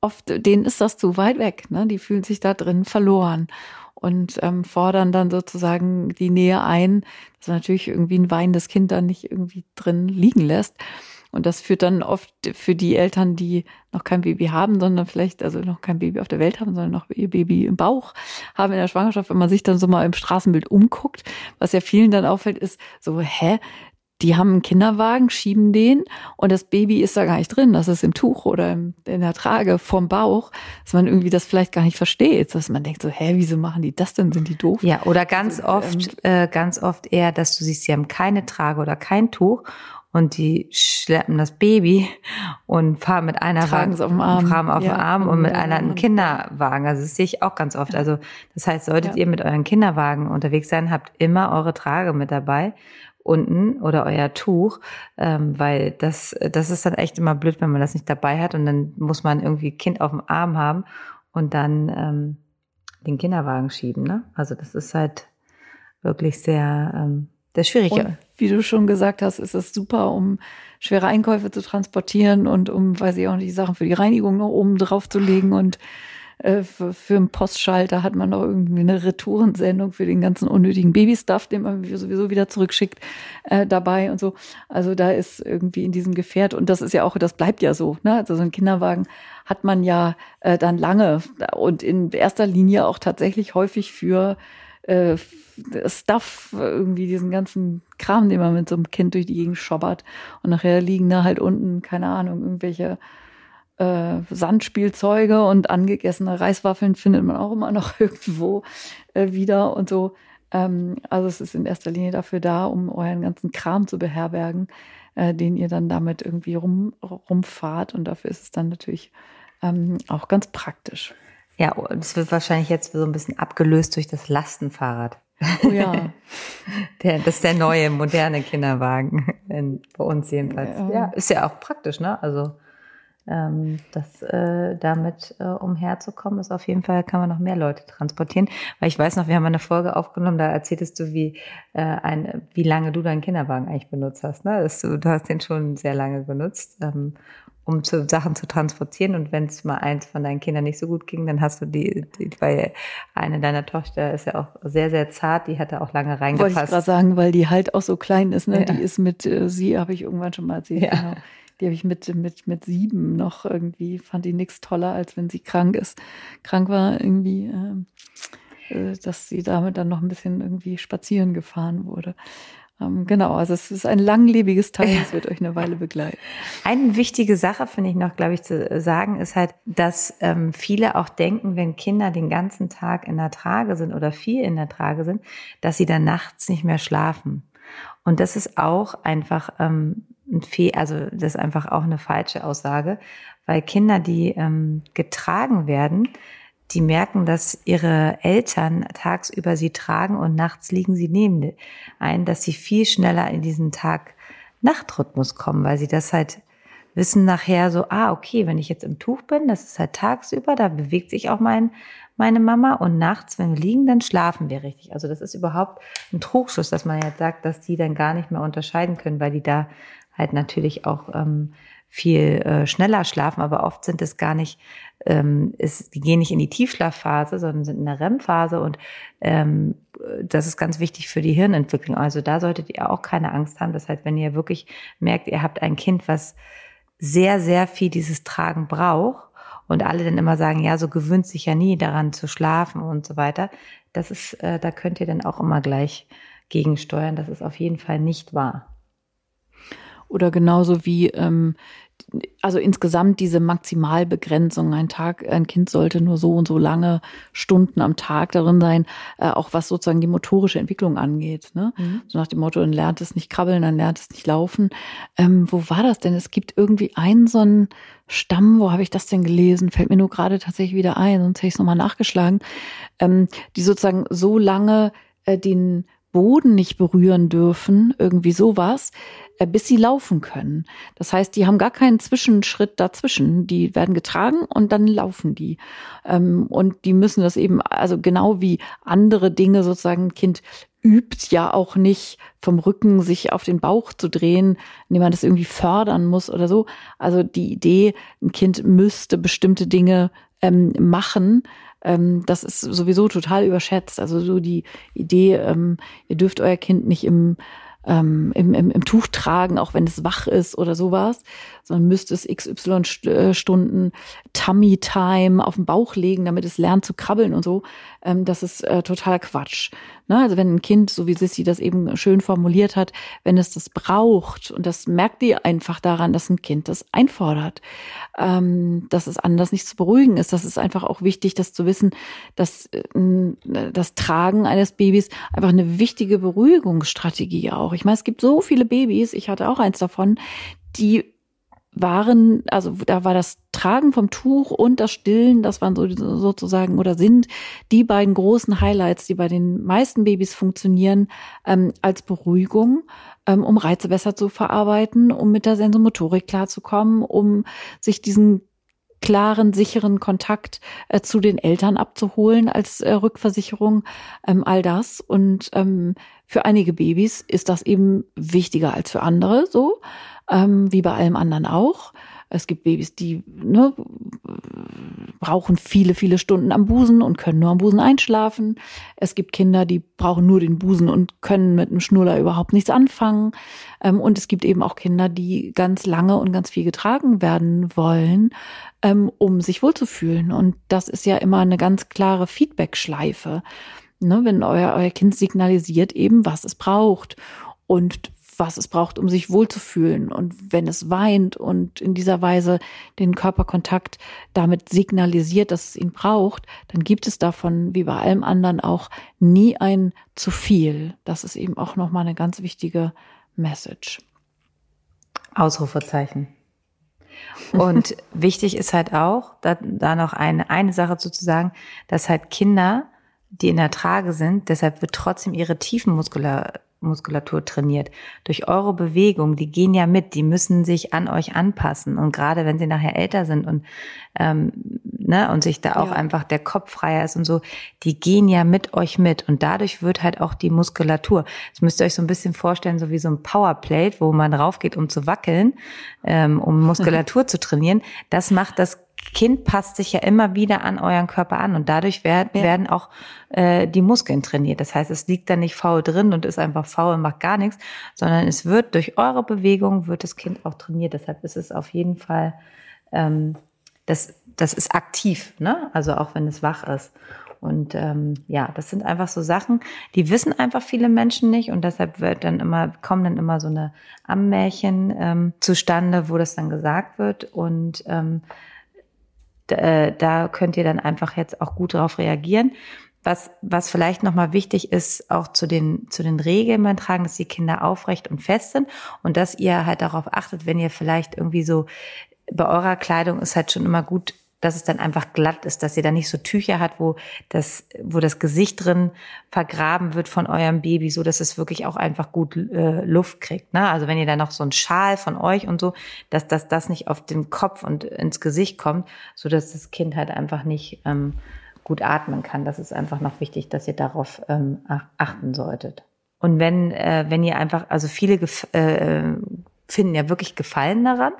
oft, denen ist das zu weit weg. Ne? Die fühlen sich da drin verloren und ähm, fordern dann sozusagen die Nähe ein, dass natürlich irgendwie ein weinendes Kind dann nicht irgendwie drin liegen lässt. Und das führt dann oft für die Eltern, die noch kein Baby haben, sondern vielleicht also noch kein Baby auf der Welt haben, sondern noch ihr Baby im Bauch haben in der Schwangerschaft, wenn man sich dann so mal im Straßenbild umguckt, was ja vielen dann auffällt, ist so, hä, die haben einen Kinderwagen, schieben den und das Baby ist da gar nicht drin. Das ist im Tuch oder in der Trage vorm Bauch, dass man irgendwie das vielleicht gar nicht versteht. Dass man denkt so, hä, wieso machen die das denn? Sind die doof? Ja, oder ganz also, oft, ähm, äh, ganz oft eher, dass du siehst, sie haben keine Trage oder kein Tuch und die schleppen das Baby und fahren mit einer Tragen Wagen, auf dem Arm, fahren auf ja, dem Arm und mit einer einen Kinderwagen. Also das sehe ich auch ganz oft. Also das heißt, solltet ja. ihr mit euren Kinderwagen unterwegs sein, habt immer eure Trage mit dabei unten oder euer Tuch, ähm, weil das das ist dann echt immer blöd, wenn man das nicht dabei hat und dann muss man irgendwie Kind auf dem Arm haben und dann ähm, den Kinderwagen schieben. Ne? Also das ist halt wirklich sehr ähm, der schwierige. Und wie du schon gesagt hast, ist es super, um schwere Einkäufe zu transportieren und um, weiß ich auch nicht, Sachen für die Reinigung noch oben drauf zu legen und äh, für, für einen Postschalter hat man noch irgendwie eine Retourensendung für den ganzen unnötigen Babystuff, den man sowieso wieder zurückschickt, äh, dabei und so. Also da ist irgendwie in diesem Gefährt, und das ist ja auch, das bleibt ja so, ne? Also so ein Kinderwagen hat man ja äh, dann lange und in erster Linie auch tatsächlich häufig für äh, Stuff, irgendwie diesen ganzen Kram, den man mit so einem Kind durch die Gegend schobbert. Und nachher liegen da halt unten, keine Ahnung, irgendwelche äh, Sandspielzeuge und angegessene Reiswaffeln findet man auch immer noch irgendwo äh, wieder und so. Ähm, also es ist in erster Linie dafür da, um euren ganzen Kram zu beherbergen, äh, den ihr dann damit irgendwie rum, rumfahrt. Und dafür ist es dann natürlich ähm, auch ganz praktisch. Ja, das wird wahrscheinlich jetzt so ein bisschen abgelöst durch das Lastenfahrrad. Oh ja. Der, das ist der neue, moderne Kinderwagen. In, bei uns jedenfalls. Ja. ja, ist ja auch praktisch, ne? Also ähm, das äh, damit äh, umherzukommen, ist auf jeden Fall, kann man noch mehr Leute transportieren. Weil ich weiß noch, wir haben eine Folge aufgenommen, da erzähltest du, wie, äh, ein, wie lange du deinen Kinderwagen eigentlich benutzt hast. Ne? Das, du, du hast den schon sehr lange benutzt. Ähm, um zu, Sachen zu transportieren. Und wenn es mal eins von deinen Kindern nicht so gut ging, dann hast du die, die weil eine deiner Tochter ist ja auch sehr, sehr zart, die hat da auch lange reingepasst. Wollte ich gerade sagen, weil die halt auch so klein ist, ne? Ja. Die ist mit, äh, sie habe ich irgendwann schon mal erzählt, ja. genau. Die habe ich mit, mit, mit sieben noch irgendwie, fand die nichts toller, als wenn sie krank ist. Krank war irgendwie, ähm, äh, dass sie damit dann noch ein bisschen irgendwie spazieren gefahren wurde. Ähm, genau, also es ist ein langlebiges Teil, es wird euch eine Weile begleiten. Eine wichtige Sache, finde ich noch, glaube ich, zu sagen, ist halt, dass ähm, viele auch denken, wenn Kinder den ganzen Tag in der Trage sind oder viel in der Trage sind, dass sie dann nachts nicht mehr schlafen. Und das ist auch einfach ähm, ein Fe also das ist einfach auch eine falsche Aussage, weil Kinder, die ähm, getragen werden, die merken, dass ihre Eltern tagsüber sie tragen und nachts liegen sie neben ein, dass sie viel schneller in diesen Tag-Nacht-Rhythmus kommen, weil sie das halt wissen nachher so, ah, okay, wenn ich jetzt im Tuch bin, das ist halt tagsüber, da bewegt sich auch mein, meine Mama und nachts, wenn wir liegen, dann schlafen wir richtig. Also das ist überhaupt ein Trugschluss, dass man jetzt sagt, dass die dann gar nicht mehr unterscheiden können, weil die da halt natürlich auch ähm, viel äh, schneller schlafen, aber oft sind es gar nicht, ähm, ist, die gehen nicht in die Tiefschlafphase, sondern sind in der REM-Phase und ähm, das ist ganz wichtig für die Hirnentwicklung. Also da solltet ihr auch keine Angst haben. Das heißt, wenn ihr wirklich merkt, ihr habt ein Kind, was sehr, sehr viel dieses Tragen braucht und alle dann immer sagen, ja, so gewöhnt sich ja nie daran zu schlafen und so weiter. Das ist, äh, da könnt ihr dann auch immer gleich gegensteuern. Das ist auf jeden Fall nicht wahr. Oder genauso wie, ähm, also insgesamt diese Maximalbegrenzung. Ein Tag, ein Kind sollte nur so und so lange Stunden am Tag darin sein, äh, auch was sozusagen die motorische Entwicklung angeht. Ne? Mhm. So nach dem Motto, dann lernt es nicht krabbeln, dann lernt es nicht laufen. Ähm, wo war das denn? Es gibt irgendwie einen so einen Stamm, wo habe ich das denn gelesen? Fällt mir nur gerade tatsächlich wieder ein, sonst hätte ich es nochmal nachgeschlagen, ähm, die sozusagen so lange äh, den Boden nicht berühren dürfen, irgendwie sowas, bis sie laufen können. Das heißt, die haben gar keinen Zwischenschritt dazwischen. Die werden getragen und dann laufen die. Ähm, und die müssen das eben, also genau wie andere Dinge sozusagen, ein Kind übt ja auch nicht vom Rücken sich auf den Bauch zu drehen, indem man das irgendwie fördern muss oder so. Also die Idee, ein Kind müsste bestimmte Dinge ähm, machen, ähm, das ist sowieso total überschätzt. Also so die Idee, ihr dürft euer Kind nicht im ähm, im, im, im Tuch tragen, auch wenn es wach ist oder sowas, sondern müsste es XY äh, Stunden Tummy Time auf den Bauch legen, damit es lernt zu krabbeln und so. Ähm, das ist äh, totaler Quatsch. Ne? Also wenn ein Kind, so wie Sissy das eben schön formuliert hat, wenn es das braucht, und das merkt ihr einfach daran, dass ein Kind das einfordert, ähm, dass es anders nicht zu beruhigen ist. Das ist einfach auch wichtig, das zu wissen, dass äh, das Tragen eines Babys einfach eine wichtige Beruhigungsstrategie auch. Ich meine, es gibt so viele Babys, ich hatte auch eins davon, die waren, also da war das Tragen vom Tuch und das Stillen, das waren so, sozusagen oder sind die beiden großen Highlights, die bei den meisten Babys funktionieren, ähm, als Beruhigung, ähm, um Reize besser zu verarbeiten, um mit der Sensomotorik klarzukommen, um sich diesen klaren, sicheren Kontakt äh, zu den Eltern abzuholen als äh, Rückversicherung, ähm, all das. Und ähm, für einige Babys ist das eben wichtiger als für andere, so ähm, wie bei allem anderen auch. Es gibt Babys, die ne, brauchen viele, viele Stunden am Busen und können nur am Busen einschlafen. Es gibt Kinder, die brauchen nur den Busen und können mit einem Schnuller überhaupt nichts anfangen. Ähm, und es gibt eben auch Kinder, die ganz lange und ganz viel getragen werden wollen, ähm, um sich wohlzufühlen. Und das ist ja immer eine ganz klare Feedback-Schleife. Ne, wenn euer, euer Kind signalisiert eben, was es braucht. Und was es braucht, um sich wohlzufühlen. Und wenn es weint und in dieser Weise den Körperkontakt damit signalisiert, dass es ihn braucht, dann gibt es davon, wie bei allem anderen auch, nie ein zu viel. Das ist eben auch nochmal eine ganz wichtige Message. Ausrufezeichen. Und wichtig ist halt auch, da, da noch eine, eine Sache zu sagen, dass halt Kinder, die in der Trage sind, deshalb wird trotzdem ihre Tiefenmuskulatur Muskulatur trainiert. Durch eure Bewegung, die gehen ja mit, die müssen sich an euch anpassen. Und gerade wenn sie nachher älter sind und, ähm, ne, und sich da auch ja. einfach der Kopf freier ist und so, die gehen ja mit euch mit. Und dadurch wird halt auch die Muskulatur. Das müsst ihr euch so ein bisschen vorstellen, so wie so ein Powerplate, wo man raufgeht, um zu wackeln, ähm, um Muskulatur zu trainieren. Das macht das Kind passt sich ja immer wieder an euren Körper an und dadurch werden, ja. werden auch äh, die Muskeln trainiert. Das heißt, es liegt da nicht faul drin und ist einfach faul und macht gar nichts, sondern es wird durch eure Bewegung wird das Kind auch trainiert. Deshalb ist es auf jeden Fall, ähm, das, das ist aktiv, ne? Also auch wenn es wach ist. Und ähm, ja, das sind einfach so Sachen, die wissen einfach viele Menschen nicht und deshalb wird dann immer, kommen dann immer so eine Ammärchen ähm, zustande, wo das dann gesagt wird. Und ähm, äh, da könnt ihr dann einfach jetzt auch gut drauf reagieren. Was, was vielleicht nochmal wichtig ist, auch zu den, zu den Regeln beim Tragen, dass die Kinder aufrecht und fest sind und dass ihr halt darauf achtet, wenn ihr vielleicht irgendwie so bei eurer Kleidung ist halt schon immer gut, dass es dann einfach glatt ist, dass ihr da nicht so Tücher hat, wo das, wo das Gesicht drin vergraben wird von eurem Baby, so dass es wirklich auch einfach gut äh, Luft kriegt. Ne? Also wenn ihr da noch so ein Schal von euch und so, dass, dass das nicht auf den Kopf und ins Gesicht kommt, so dass das Kind halt einfach nicht ähm, gut atmen kann. Das ist einfach noch wichtig, dass ihr darauf ähm, achten solltet. Und wenn, äh, wenn ihr einfach, also viele äh, finden ja wirklich Gefallen daran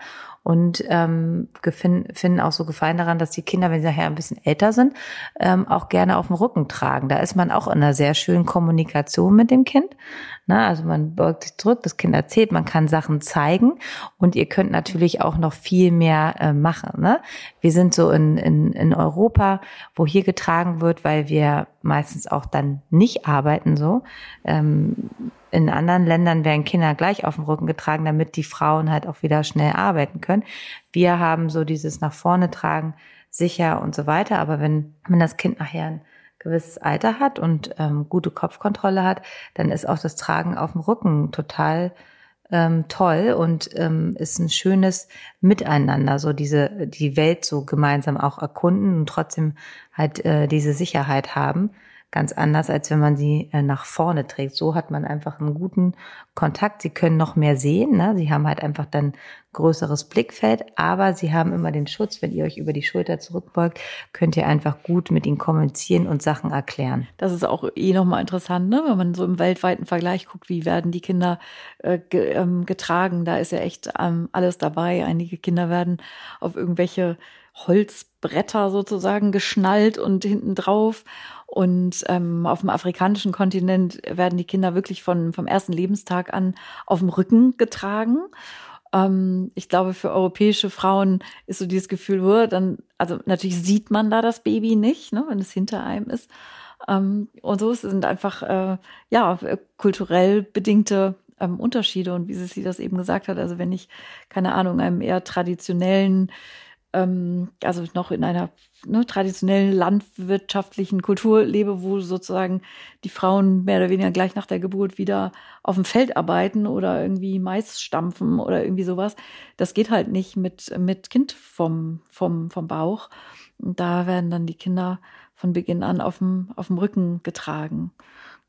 und ähm, finden auch so Gefallen daran, dass die Kinder, wenn sie nachher ein bisschen älter sind, ähm, auch gerne auf dem Rücken tragen. Da ist man auch in einer sehr schönen Kommunikation mit dem Kind. Na, also man beugt sich zurück, das Kind erzählt, man kann Sachen zeigen und ihr könnt natürlich auch noch viel mehr äh, machen. Ne? Wir sind so in, in, in Europa, wo hier getragen wird, weil wir meistens auch dann nicht arbeiten so. Ähm, in anderen Ländern werden Kinder gleich auf dem Rücken getragen, damit die Frauen halt auch wieder schnell arbeiten können. Wir haben so dieses nach vorne tragen, sicher und so weiter. Aber wenn, wenn das Kind nachher ein gewisses Alter hat und ähm, gute Kopfkontrolle hat, dann ist auch das Tragen auf dem Rücken total ähm, toll und ähm, ist ein schönes Miteinander, so diese die Welt so gemeinsam auch erkunden und trotzdem halt äh, diese Sicherheit haben ganz anders, als wenn man sie äh, nach vorne trägt. So hat man einfach einen guten Kontakt. Sie können noch mehr sehen. Ne? Sie haben halt einfach dann größeres Blickfeld, aber sie haben immer den Schutz. Wenn ihr euch über die Schulter zurückbeugt, könnt ihr einfach gut mit ihnen kommunizieren und Sachen erklären. Das ist auch eh nochmal interessant, ne? wenn man so im weltweiten Vergleich guckt, wie werden die Kinder äh, ähm, getragen. Da ist ja echt ähm, alles dabei. Einige Kinder werden auf irgendwelche Holzbretter sozusagen geschnallt und hinten drauf Und ähm, auf dem afrikanischen Kontinent werden die Kinder wirklich von, vom ersten Lebenstag an auf dem Rücken getragen. Ähm, ich glaube, für europäische Frauen ist so dieses Gefühl, oh, dann, also natürlich sieht man da das Baby nicht, ne, wenn es hinter einem ist. Ähm, und so sind einfach äh, ja kulturell bedingte ähm, Unterschiede und wie sie das eben gesagt hat. Also wenn ich keine Ahnung einem eher traditionellen also noch in einer ne, traditionellen landwirtschaftlichen Kultur lebe, wo sozusagen die Frauen mehr oder weniger gleich nach der Geburt wieder auf dem Feld arbeiten oder irgendwie Mais stampfen oder irgendwie sowas. Das geht halt nicht mit, mit Kind vom, vom, vom Bauch. Und da werden dann die Kinder von Beginn an auf dem, auf dem Rücken getragen.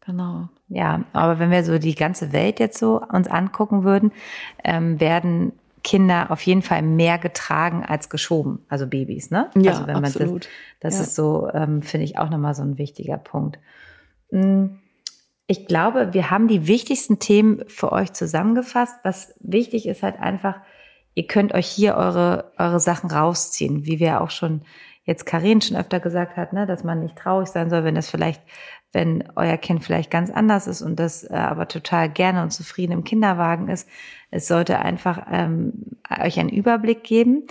Genau. Ja, aber wenn wir so die ganze Welt jetzt so uns angucken würden, ähm, werden Kinder auf jeden Fall mehr getragen als geschoben, also Babys, ne? Ja, also wenn man absolut. Das, das ja. ist so, ähm, finde ich auch nochmal so ein wichtiger Punkt. Hm, ich glaube, wir haben die wichtigsten Themen für euch zusammengefasst. Was wichtig ist halt einfach, ihr könnt euch hier eure, eure Sachen rausziehen, wie wir auch schon jetzt Karin schon öfter gesagt hat, ne, dass man nicht traurig sein soll, wenn das vielleicht wenn euer Kind vielleicht ganz anders ist und das äh, aber total gerne und zufrieden im Kinderwagen ist. Es sollte einfach ähm, euch einen Überblick geben.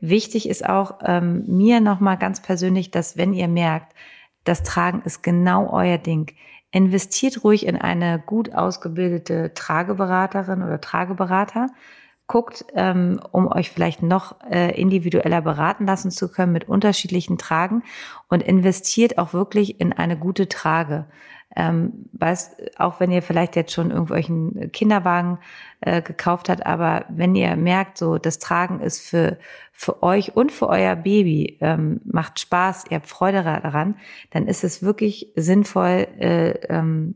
Wichtig ist auch ähm, mir nochmal ganz persönlich, dass wenn ihr merkt, das Tragen ist genau euer Ding, investiert ruhig in eine gut ausgebildete Trageberaterin oder Trageberater guckt, ähm, um euch vielleicht noch äh, individueller beraten lassen zu können mit unterschiedlichen Tragen und investiert auch wirklich in eine gute Trage. Ähm, weiß, auch wenn ihr vielleicht jetzt schon irgendwelchen Kinderwagen äh, gekauft habt, aber wenn ihr merkt, so das Tragen ist für für euch und für euer Baby ähm, macht Spaß, ihr habt Freude daran, dann ist es wirklich sinnvoll, äh, ähm,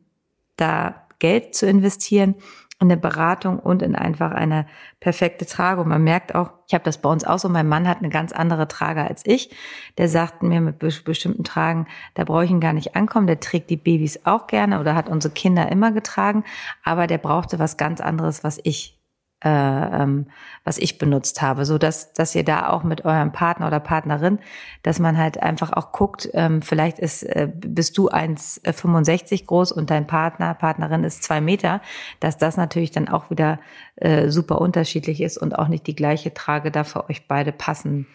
da Geld zu investieren in eine Beratung und in einfach eine perfekte Trage. Und man merkt auch, ich habe das bei uns auch so, mein Mann hat eine ganz andere Trage als ich. Der sagt mir mit bestimmten Tragen, da brauche ich ihn gar nicht ankommen. Der trägt die Babys auch gerne oder hat unsere Kinder immer getragen, aber der brauchte was ganz anderes, was ich äh, ähm, was ich benutzt habe, so dass dass ihr da auch mit eurem Partner oder Partnerin, dass man halt einfach auch guckt, ähm, vielleicht ist äh, bist du 1,65 groß und dein Partner Partnerin ist zwei Meter, dass das natürlich dann auch wieder äh, super unterschiedlich ist und auch nicht die gleiche Trage da für euch beide passen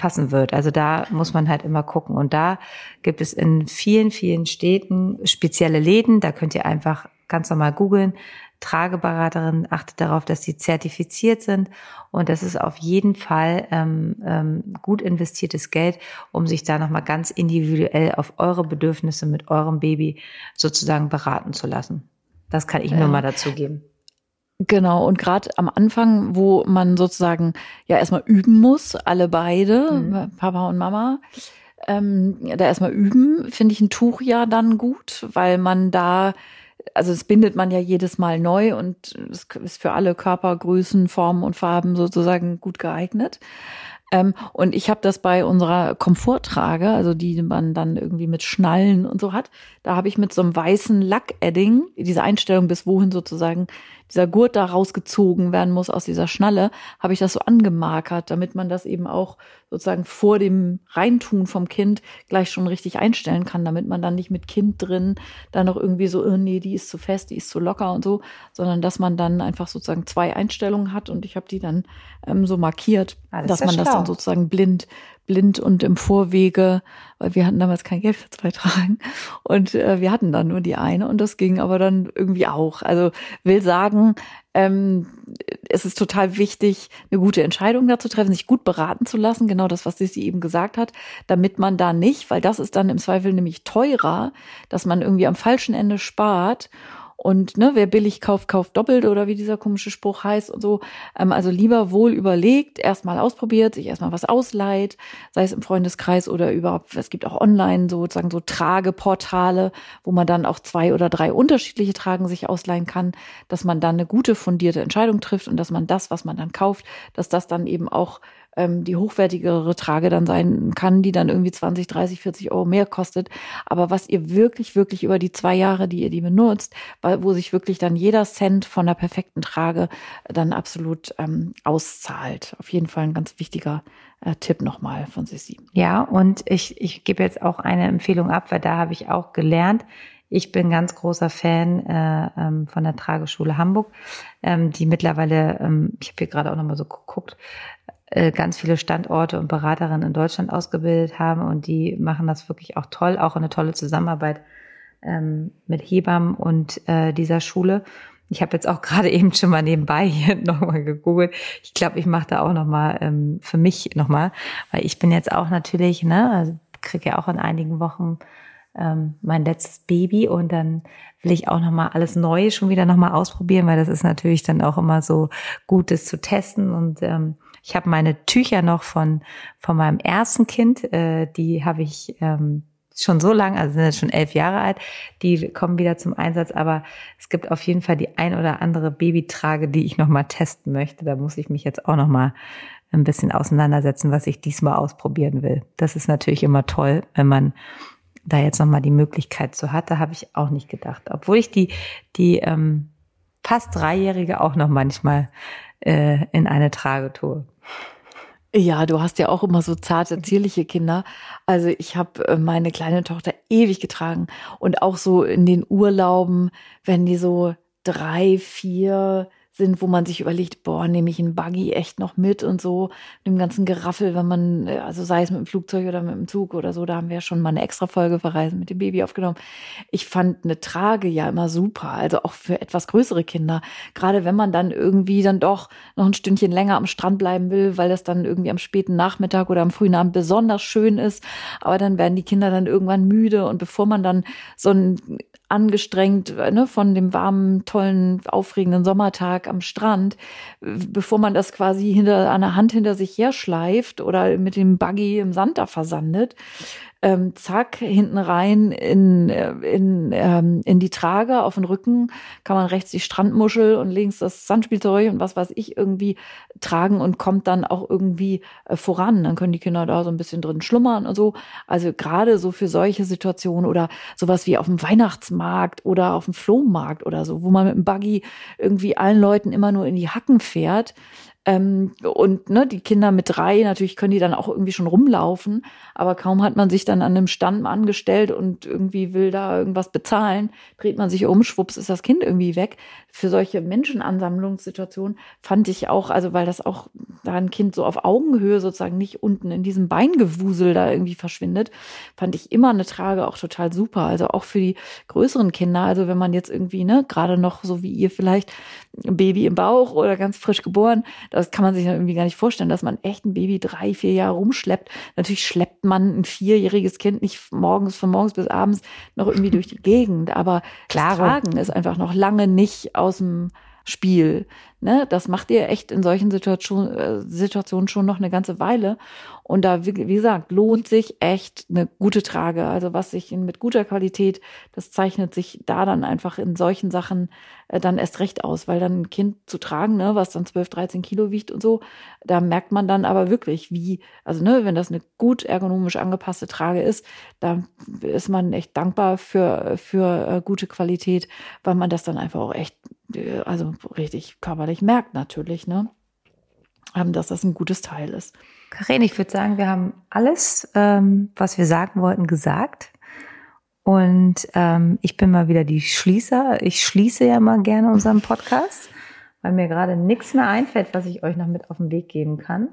passen wird. Also da muss man halt immer gucken. Und da gibt es in vielen, vielen Städten spezielle Läden. Da könnt ihr einfach ganz normal googeln. Trageberaterin achtet darauf, dass sie zertifiziert sind und das ist auf jeden Fall ähm, ähm, gut investiertes Geld, um sich da nochmal ganz individuell auf eure Bedürfnisse mit eurem Baby sozusagen beraten zu lassen. Das kann ich ja. nur mal dazu geben. Genau, und gerade am Anfang, wo man sozusagen ja erstmal üben muss, alle beide, mhm. Papa und Mama, ähm, da erstmal üben, finde ich ein Tuch ja dann gut, weil man da also es bindet man ja jedes Mal neu und es ist für alle Körpergrößen, Formen und Farben sozusagen gut geeignet. Ähm, und ich habe das bei unserer Komforttrage, also die man dann irgendwie mit Schnallen und so hat, da habe ich mit so einem weißen Lackedding diese Einstellung bis wohin sozusagen dieser Gurt da rausgezogen werden muss aus dieser Schnalle, habe ich das so angemarkert, damit man das eben auch sozusagen vor dem Reintun vom Kind gleich schon richtig einstellen kann, damit man dann nicht mit Kind drin dann noch irgendwie so, oh nee, die ist zu fest, die ist zu locker und so, sondern dass man dann einfach sozusagen zwei Einstellungen hat und ich habe die dann ähm, so markiert, ah, das dass man schlau. das dann sozusagen blind blind und im Vorwege, weil wir hatten damals kein Geld für zwei Tragen und äh, wir hatten dann nur die eine und das ging aber dann irgendwie auch. Also will sagen, ähm, es ist total wichtig, eine gute Entscheidung dazu treffen, sich gut beraten zu lassen, genau das, was Sissi eben gesagt hat, damit man da nicht, weil das ist dann im Zweifel nämlich teurer, dass man irgendwie am falschen Ende spart und ne, wer billig kauft, kauft doppelt oder wie dieser komische Spruch heißt und so. Ähm, also lieber wohl überlegt, erstmal ausprobiert, sich erstmal was ausleiht, sei es im Freundeskreis oder überhaupt, es gibt auch online sozusagen so Trageportale, wo man dann auch zwei oder drei unterschiedliche Tragen sich ausleihen kann, dass man dann eine gute fundierte Entscheidung trifft und dass man das, was man dann kauft, dass das dann eben auch ähm, die hochwertigere Trage dann sein kann, die dann irgendwie 20, 30, 40 Euro mehr kostet. Aber was ihr wirklich, wirklich über die zwei Jahre, die ihr die benutzt, wo sich wirklich dann jeder Cent von der perfekten Trage dann absolut ähm, auszahlt. Auf jeden Fall ein ganz wichtiger äh, Tipp nochmal von Sissi. Ja, und ich, ich gebe jetzt auch eine Empfehlung ab, weil da habe ich auch gelernt. Ich bin ganz großer Fan äh, ähm, von der Trageschule Hamburg, ähm, die mittlerweile, ähm, ich habe hier gerade auch nochmal so geguckt, ganz viele Standorte und Beraterinnen in Deutschland ausgebildet haben und die machen das wirklich auch toll, auch eine tolle Zusammenarbeit ähm, mit Hebammen und äh, dieser Schule. Ich habe jetzt auch gerade eben schon mal nebenbei hier nochmal gegoogelt. Ich glaube, ich mache da auch nochmal ähm, für mich nochmal, weil ich bin jetzt auch natürlich, ne, also kriege ja auch in einigen Wochen ähm, mein letztes Baby und dann will ich auch nochmal alles Neue schon wieder nochmal ausprobieren, weil das ist natürlich dann auch immer so Gutes zu testen und ähm, ich habe meine Tücher noch von von meinem ersten Kind, äh, die habe ich ähm, schon so lang, also sind jetzt schon elf Jahre alt, die kommen wieder zum Einsatz, aber es gibt auf jeden Fall die ein oder andere Babytrage, die ich nochmal testen möchte. Da muss ich mich jetzt auch nochmal ein bisschen auseinandersetzen, was ich diesmal ausprobieren will. Das ist natürlich immer toll, wenn man da jetzt nochmal die Möglichkeit zu hat. Da habe ich auch nicht gedacht. Obwohl ich die, die ähm, fast Dreijährige auch noch manchmal äh, in eine Trage tue. Ja, du hast ja auch immer so zarte, zierliche Kinder. Also ich habe äh, meine kleine Tochter ewig getragen und auch so in den Urlauben, wenn die so drei, vier, sind, wo man sich überlegt, boah, nehme ich einen Buggy echt noch mit und so, dem ganzen Geraffel, wenn man, äh, also sei es mit dem Flugzeug oder mit dem Zug oder so, da haben wir schon mal eine extra Folge verreisen mit dem Baby aufgenommen. Ich fand eine Trage ja immer super, also auch für etwas größere Kinder. Gerade wenn man dann irgendwie dann doch noch ein Stündchen länger am Strand bleiben will, weil das dann irgendwie am späten Nachmittag oder am frühen Abend besonders schön ist. Aber dann werden die Kinder dann irgendwann müde und bevor man dann so ein angestrengt ne, von dem warmen, tollen, aufregenden Sommertag am Strand, bevor man das quasi hinter der Hand hinter sich herschleift oder mit dem Buggy im Sand da versandet, ähm, zack, hinten rein in, äh, in, ähm, in die Trage, auf den Rücken kann man rechts die Strandmuschel und links das Sandspielzeug und was weiß ich irgendwie tragen und kommt dann auch irgendwie äh, voran. Dann können die Kinder da so ein bisschen drin schlummern und so. Also gerade so für solche Situationen oder sowas wie auf dem Weihnachtsmarkt oder auf dem Flohmarkt oder so, wo man mit dem Buggy irgendwie allen Leuten immer nur in die Hacken fährt, ähm, und ne, die Kinder mit drei, natürlich können die dann auch irgendwie schon rumlaufen, aber kaum hat man sich dann an einem Stand angestellt und irgendwie will da irgendwas bezahlen, dreht man sich um, schwupps ist das Kind irgendwie weg. Für solche Menschenansammlungssituationen fand ich auch, also weil das auch da ein Kind so auf Augenhöhe sozusagen nicht unten in diesem Beingewusel da irgendwie verschwindet, fand ich immer eine Trage auch total super. Also auch für die größeren Kinder, also wenn man jetzt irgendwie, ne, gerade noch so wie ihr vielleicht ein Baby im Bauch oder ganz frisch geboren, das kann man sich irgendwie gar nicht vorstellen, dass man echt ein Baby drei, vier Jahre rumschleppt. Natürlich schleppt man ein vierjähriges Kind nicht morgens, von morgens bis abends noch irgendwie durch die Gegend. Aber Klar. Tragen ist einfach noch lange nicht aus dem Spiel. Ne? Das macht ihr echt in solchen Situation, äh, Situationen schon noch eine ganze Weile. Und da, wie, wie gesagt, lohnt sich echt eine gute Trage. Also was sich mit guter Qualität, das zeichnet sich da dann einfach in solchen Sachen äh, dann erst recht aus, weil dann ein Kind zu tragen, ne, was dann 12, 13 Kilo wiegt und so, da merkt man dann aber wirklich, wie, also ne, wenn das eine gut ergonomisch angepasste Trage ist, da ist man echt dankbar für, für äh, gute Qualität, weil man das dann einfach auch echt, also richtig körperlich merkt natürlich, ne, ähm, dass das ein gutes Teil ist. Karin, ich würde sagen, wir haben alles, ähm, was wir sagen wollten, gesagt. Und ähm, ich bin mal wieder die Schließer. Ich schließe ja mal gerne unseren Podcast, weil mir gerade nichts mehr einfällt, was ich euch noch mit auf den Weg geben kann.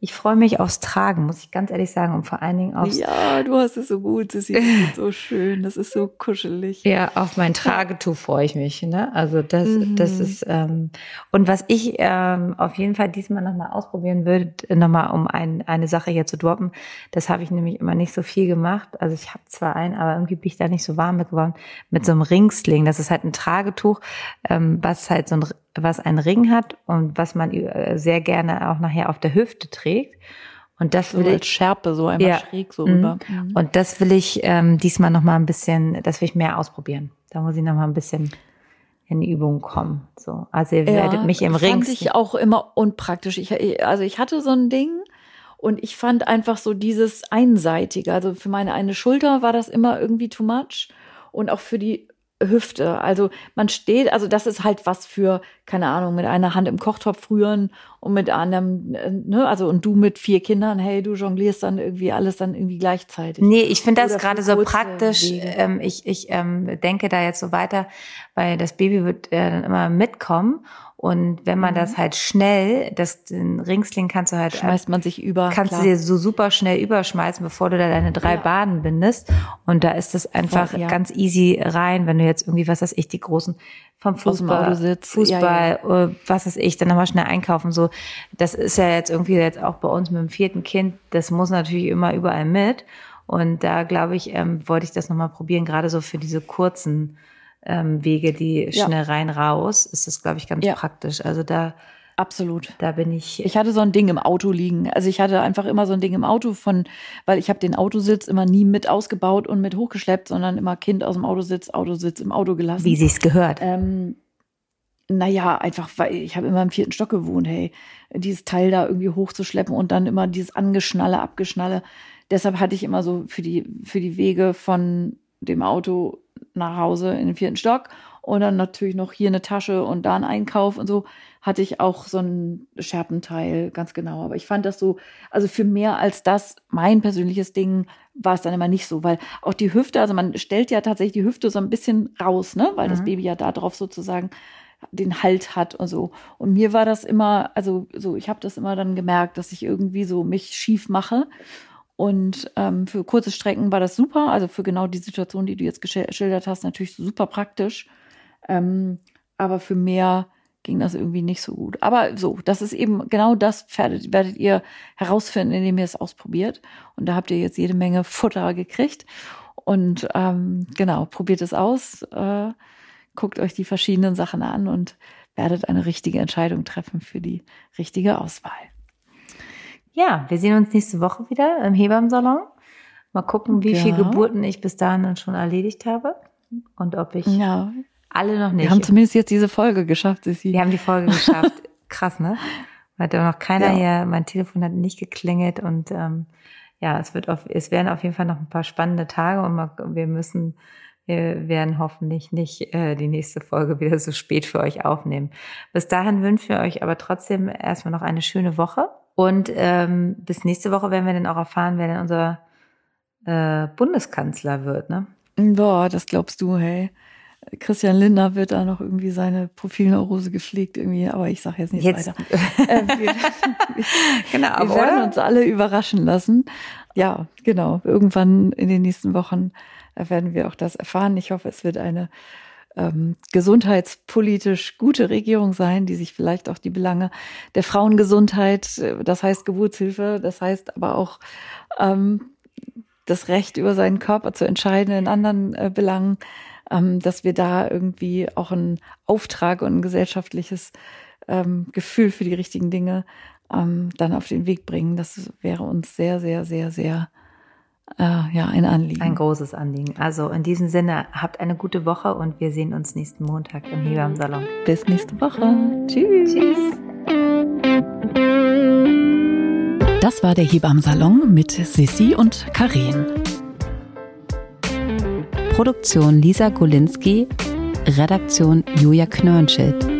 Ich freue mich aufs Tragen, muss ich ganz ehrlich sagen, und vor allen Dingen aufs. Ja, du hast es so gut, es ist so schön, das ist so kuschelig. Ja, auf mein Tragetuch freue ich mich. Ne? Also das, mhm. das ist ähm, und was ich ähm, auf jeden Fall diesmal nochmal ausprobieren würde, nochmal um ein, eine Sache hier zu droppen, das habe ich nämlich immer nicht so viel gemacht. Also ich habe zwar einen, aber irgendwie bin ich da nicht so warm mit geworden, mit so einem Ringsling. Das ist halt ein Tragetuch, ähm, was halt so ein was einen Ring hat und was man äh, sehr gerne auch nachher auf der Hüfte trägt. Und das will so ich Schärpe so einmal ja, schräg so rüber. Mhm. Und das will ich ähm, diesmal noch mal ein bisschen, das will ich mehr ausprobieren. Da muss ich noch mal ein bisschen in Übung kommen. So, also ihr werdet mich im Ring. Fand ich auch immer unpraktisch. Ich, also ich hatte so ein Ding und ich fand einfach so dieses einseitige. Also für meine eine Schulter war das immer irgendwie too much und auch für die Hüfte. Also man steht, also das ist halt was für, keine Ahnung, mit einer Hand im Kochtopf rühren und mit einem, äh, ne, also und du mit vier Kindern, hey, du jonglierst dann irgendwie alles dann irgendwie gleichzeitig. Nee, ich finde das gerade so praktisch. Ähm, ich ich ähm, denke da jetzt so weiter, weil das Baby wird äh, dann immer mitkommen und wenn man mhm. das halt schnell, das den Ringsling kannst du halt schmeißt man sich über, kannst klar. du dir so super schnell überschmeißen, bevor du da deine drei ja. Baden bindest. Und da ist das einfach Voll, ja. ganz easy rein, wenn du jetzt irgendwie, was weiß ich, die großen vom Fußball, Fußball, ja, äh, was weiß ich, dann nochmal schnell einkaufen. So, das ist ja jetzt irgendwie jetzt auch bei uns mit dem vierten Kind. Das muss natürlich immer überall mit. Und da glaube ich, ähm, wollte ich das nochmal probieren, gerade so für diese kurzen ähm, Wege, die ja. schnell rein raus, ist das, glaube ich, ganz ja. praktisch. Also da Absolut. Da bin ich. Ich hatte so ein Ding im Auto liegen. Also ich hatte einfach immer so ein Ding im Auto von, weil ich habe den Autositz immer nie mit ausgebaut und mit hochgeschleppt, sondern immer Kind aus dem Autositz, Autositz im Auto gelassen. Wie sich's gehört. Ähm, naja, einfach, weil ich habe immer im vierten Stock gewohnt, hey, dieses Teil da irgendwie hochzuschleppen und dann immer dieses Angeschnalle, Abgeschnalle. Deshalb hatte ich immer so für die, für die Wege von dem Auto nach Hause in den vierten Stock und dann natürlich noch hier eine Tasche und da ein Einkauf und so hatte ich auch so ein Scherpenteil, ganz genau. Aber ich fand das so, also für mehr als das, mein persönliches Ding, war es dann immer nicht so, weil auch die Hüfte, also man stellt ja tatsächlich die Hüfte so ein bisschen raus, ne, weil mhm. das Baby ja da drauf sozusagen den Halt hat und so. Und mir war das immer, also so, ich habe das immer dann gemerkt, dass ich irgendwie so mich schief mache und ähm, für kurze Strecken war das super. Also für genau die Situation, die du jetzt geschildert hast, natürlich super praktisch. Ähm, aber für mehr ging das irgendwie nicht so gut. Aber so, das ist eben genau das werdet, werdet ihr herausfinden, indem ihr es ausprobiert. Und da habt ihr jetzt jede Menge Futter gekriegt. Und ähm, genau, probiert es aus, äh, guckt euch die verschiedenen Sachen an und werdet eine richtige Entscheidung treffen für die richtige Auswahl. Ja, wir sehen uns nächste Woche wieder im Hebammensalon. Mal gucken, wie ja. viele Geburten ich bis dahin dann schon erledigt habe und ob ich ja. alle noch nicht. Wir haben zumindest jetzt diese Folge geschafft, Sissi. Wir haben die Folge geschafft. Krass, ne? Hat ja noch keiner ja. hier, mein Telefon hat nicht geklingelt und ähm, ja, es wird auf, es werden auf jeden Fall noch ein paar spannende Tage und mal, wir müssen, wir werden hoffentlich nicht äh, die nächste Folge wieder so spät für euch aufnehmen. Bis dahin wünschen wir euch aber trotzdem erstmal noch eine schöne Woche und ähm, bis nächste Woche werden wir dann auch erfahren, wer denn unser äh, Bundeskanzler wird, ne? Boah, das glaubst du, hey. Christian Lindner wird da noch irgendwie seine Profilneurose gepflegt irgendwie, aber ich sage jetzt nicht jetzt. weiter. äh, wir, genau, wir werden oder? uns alle überraschen lassen. Ja, genau. Irgendwann in den nächsten Wochen werden wir auch das erfahren. Ich hoffe, es wird eine ähm, gesundheitspolitisch gute Regierung sein, die sich vielleicht auch die Belange der Frauengesundheit, äh, das heißt Geburtshilfe, das heißt aber auch ähm, das Recht über seinen Körper zu entscheiden in anderen äh, Belangen, ähm, dass wir da irgendwie auch einen Auftrag und ein gesellschaftliches ähm, Gefühl für die richtigen Dinge ähm, dann auf den Weg bringen. Das wäre uns sehr, sehr, sehr, sehr äh, ja, ein Anliegen. Ein großes Anliegen. Also in diesem Sinne, habt eine gute Woche und wir sehen uns nächsten Montag im Hebammensalon. Bis nächste Woche. Tschüss. Tschüss. Das war der Hebammensalon mit Sissi und Karin. Produktion Lisa Golinski, Redaktion Julia Knörnschild.